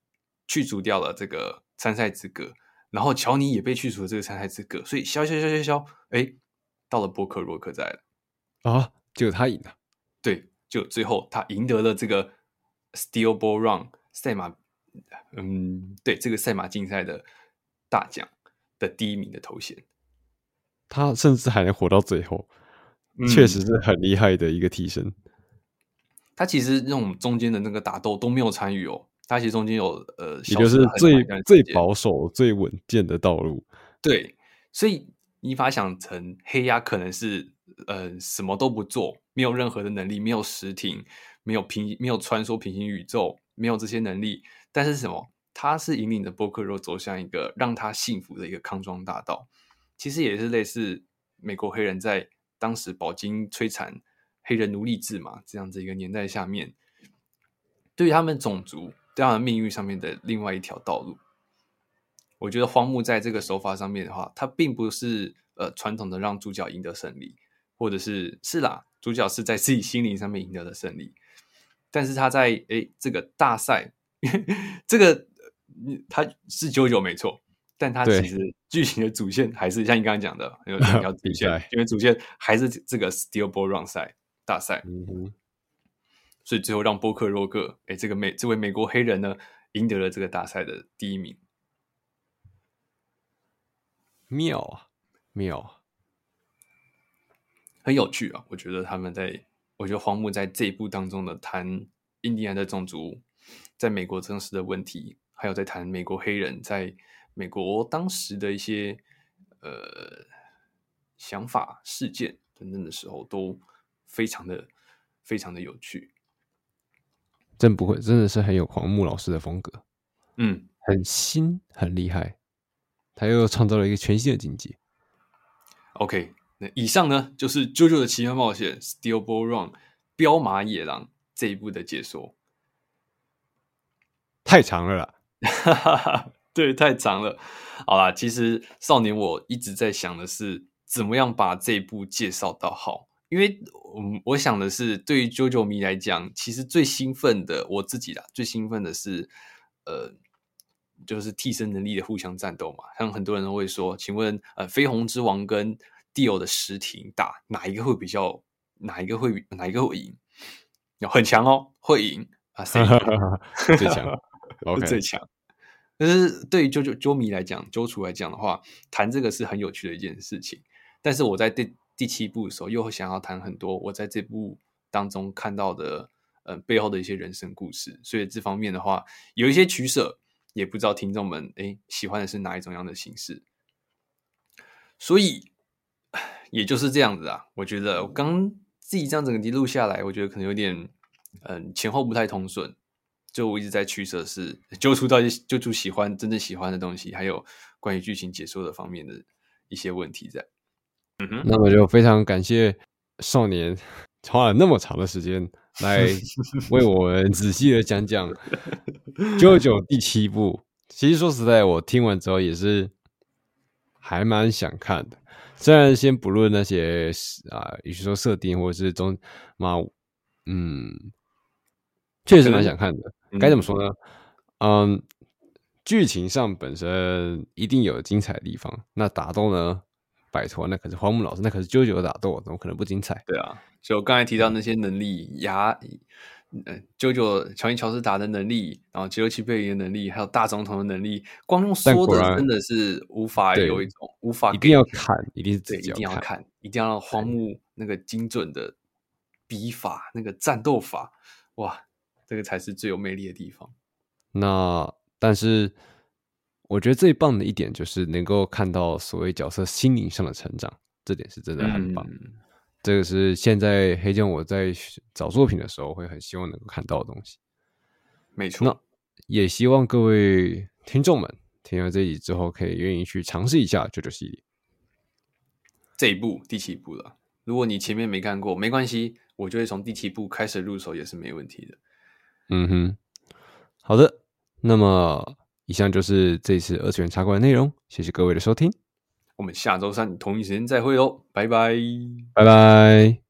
[SPEAKER 2] 去除掉了这个。参赛资格，然后乔尼也被去除了这个参赛资格，所以消消消消消，哎，到了波克洛克在了
[SPEAKER 1] 啊，就他赢了，
[SPEAKER 2] 对，就最后他赢得了这个 Steel Ball Run 赛马，嗯，对，这个赛马竞赛的大奖的第一名的头衔，
[SPEAKER 1] 他甚至还能活到最后，嗯、确实是很厉害的一个替身。
[SPEAKER 2] 他其实那种中间的那个打斗都没有参与哦。他其实中间有呃，
[SPEAKER 1] 也就是最最保守、最稳健的道路。
[SPEAKER 2] 对，所以你把想成黑鸭可能是呃什么都不做，没有任何的能力，没有实体，没有平，没有穿梭平行宇宙，没有这些能力。但是什么？他是引领着波克罗走向一个让他幸福的一个康庄大道。其实也是类似美国黑人在当时饱经摧残、黑人奴隶制嘛这样子一个年代下面，对于他们种族。这样的命运上面的另外一条道路，我觉得荒木在这个手法上面的话，他并不是呃传统的让主角赢得胜利，或者是是啦，主角是在自己心灵上面赢得的胜利，但是他在诶这个大赛，这个他是九九没错，但他其实剧情的主线还是像你刚刚讲的有两条主 线，因为主线还是这个 Steel Ball Run 赛大赛。嗯所以最后让波克洛克，哎，这个美这位美国黑人呢，赢得了这个大赛的第一名。
[SPEAKER 1] 妙啊，妙啊，
[SPEAKER 2] 很有趣啊！我觉得他们在，我觉得荒木在这一部当中的谈印第安的种族在美国真实的问题，还有在谈美国黑人在美国当时的一些呃想法、事件等等的时候，都非常的非常的有趣。
[SPEAKER 1] 真不会，真的是很有荒木老师的风格，
[SPEAKER 2] 嗯，
[SPEAKER 1] 很新，很厉害，他又创造了一个全新的境界。
[SPEAKER 2] OK，那以上呢就是《JoJo 的奇妙冒险》Steel Ball Run 彪马野狼这一部的解说，
[SPEAKER 1] 太长了啦，
[SPEAKER 2] 哈哈哈，对，太长了。好啦，其实少年我一直在想的是，怎么样把这一部介绍到好。因为，我我想的是，对于 JoJo 迷来讲，其实最兴奋的，我自己啦，最兴奋的是，呃，就是替身能力的互相战斗嘛。像很多人都会说，请问，呃，绯红之王跟 Dio 的实体打，哪一个会比较，哪一个会，哪一个会赢？很强哦，会赢啊，谁
[SPEAKER 1] 最强？
[SPEAKER 2] OK，最强。但是对于 JoJo JoJo 迷来讲，JoJo 来讲的话，谈这个是很有趣的一件事情。但是我在第第七部的时候，又会想要谈很多我在这部当中看到的，呃，背后的一些人生故事。所以这方面的话，有一些取舍，也不知道听众们诶喜欢的是哪一种样的形式。所以也就是这样子啊。我觉得我刚自己这样整个录下来，我觉得可能有点，嗯、前后不太通顺。就我一直在取舍，是揪出到揪出喜欢真正喜欢的东西，还有关于剧情解说的方面的一些问题在。
[SPEAKER 1] 那么就非常感谢少年花了那么长的时间 来为我们仔细的讲讲《JoJo》第七部。其实说实在，我听完之后也是还蛮想看的。虽然先不论那些啊，与其说设定或者是中嘛，嗯，确实蛮想看的。该怎么说呢？嗯，剧情上本身一定有精彩的地方，那打斗呢？拜托，那可是荒木老师，那可是 JoJo 的打斗，怎么可能不精彩？
[SPEAKER 2] 对啊，所以我刚才提到那些能力，牙，呃，JoJo 乔尼乔斯达的能力，然后杰洛奇贝林的能力，还有大总统的能力，光用说的真的是无法有一种无法，
[SPEAKER 1] 一定要看，一定是
[SPEAKER 2] 对，一定要看，一定要让荒木那个精准的笔法，那个战斗法，哇，这个才是最有魅力的地方。
[SPEAKER 1] 那但是。我觉得最棒的一点就是能够看到所谓角色心灵上的成长，这点是真的很棒。嗯、这个是现在黑键我在找作品的时候会很希望能够看到的东西。
[SPEAKER 2] 没错，
[SPEAKER 1] 那也希望各位听众们听完这一集之后，可以愿意去尝试一下 JoJo 系列
[SPEAKER 2] 这一部第七部了。如果你前面没看过，没关系，我就会从第七部开始入手，也是没问题的。
[SPEAKER 1] 嗯哼，好的，那么。以上就是这次二次元插馆的内容，谢谢各位的收听，
[SPEAKER 2] 我们下周三同一时间再会哦，拜拜，
[SPEAKER 1] 拜拜。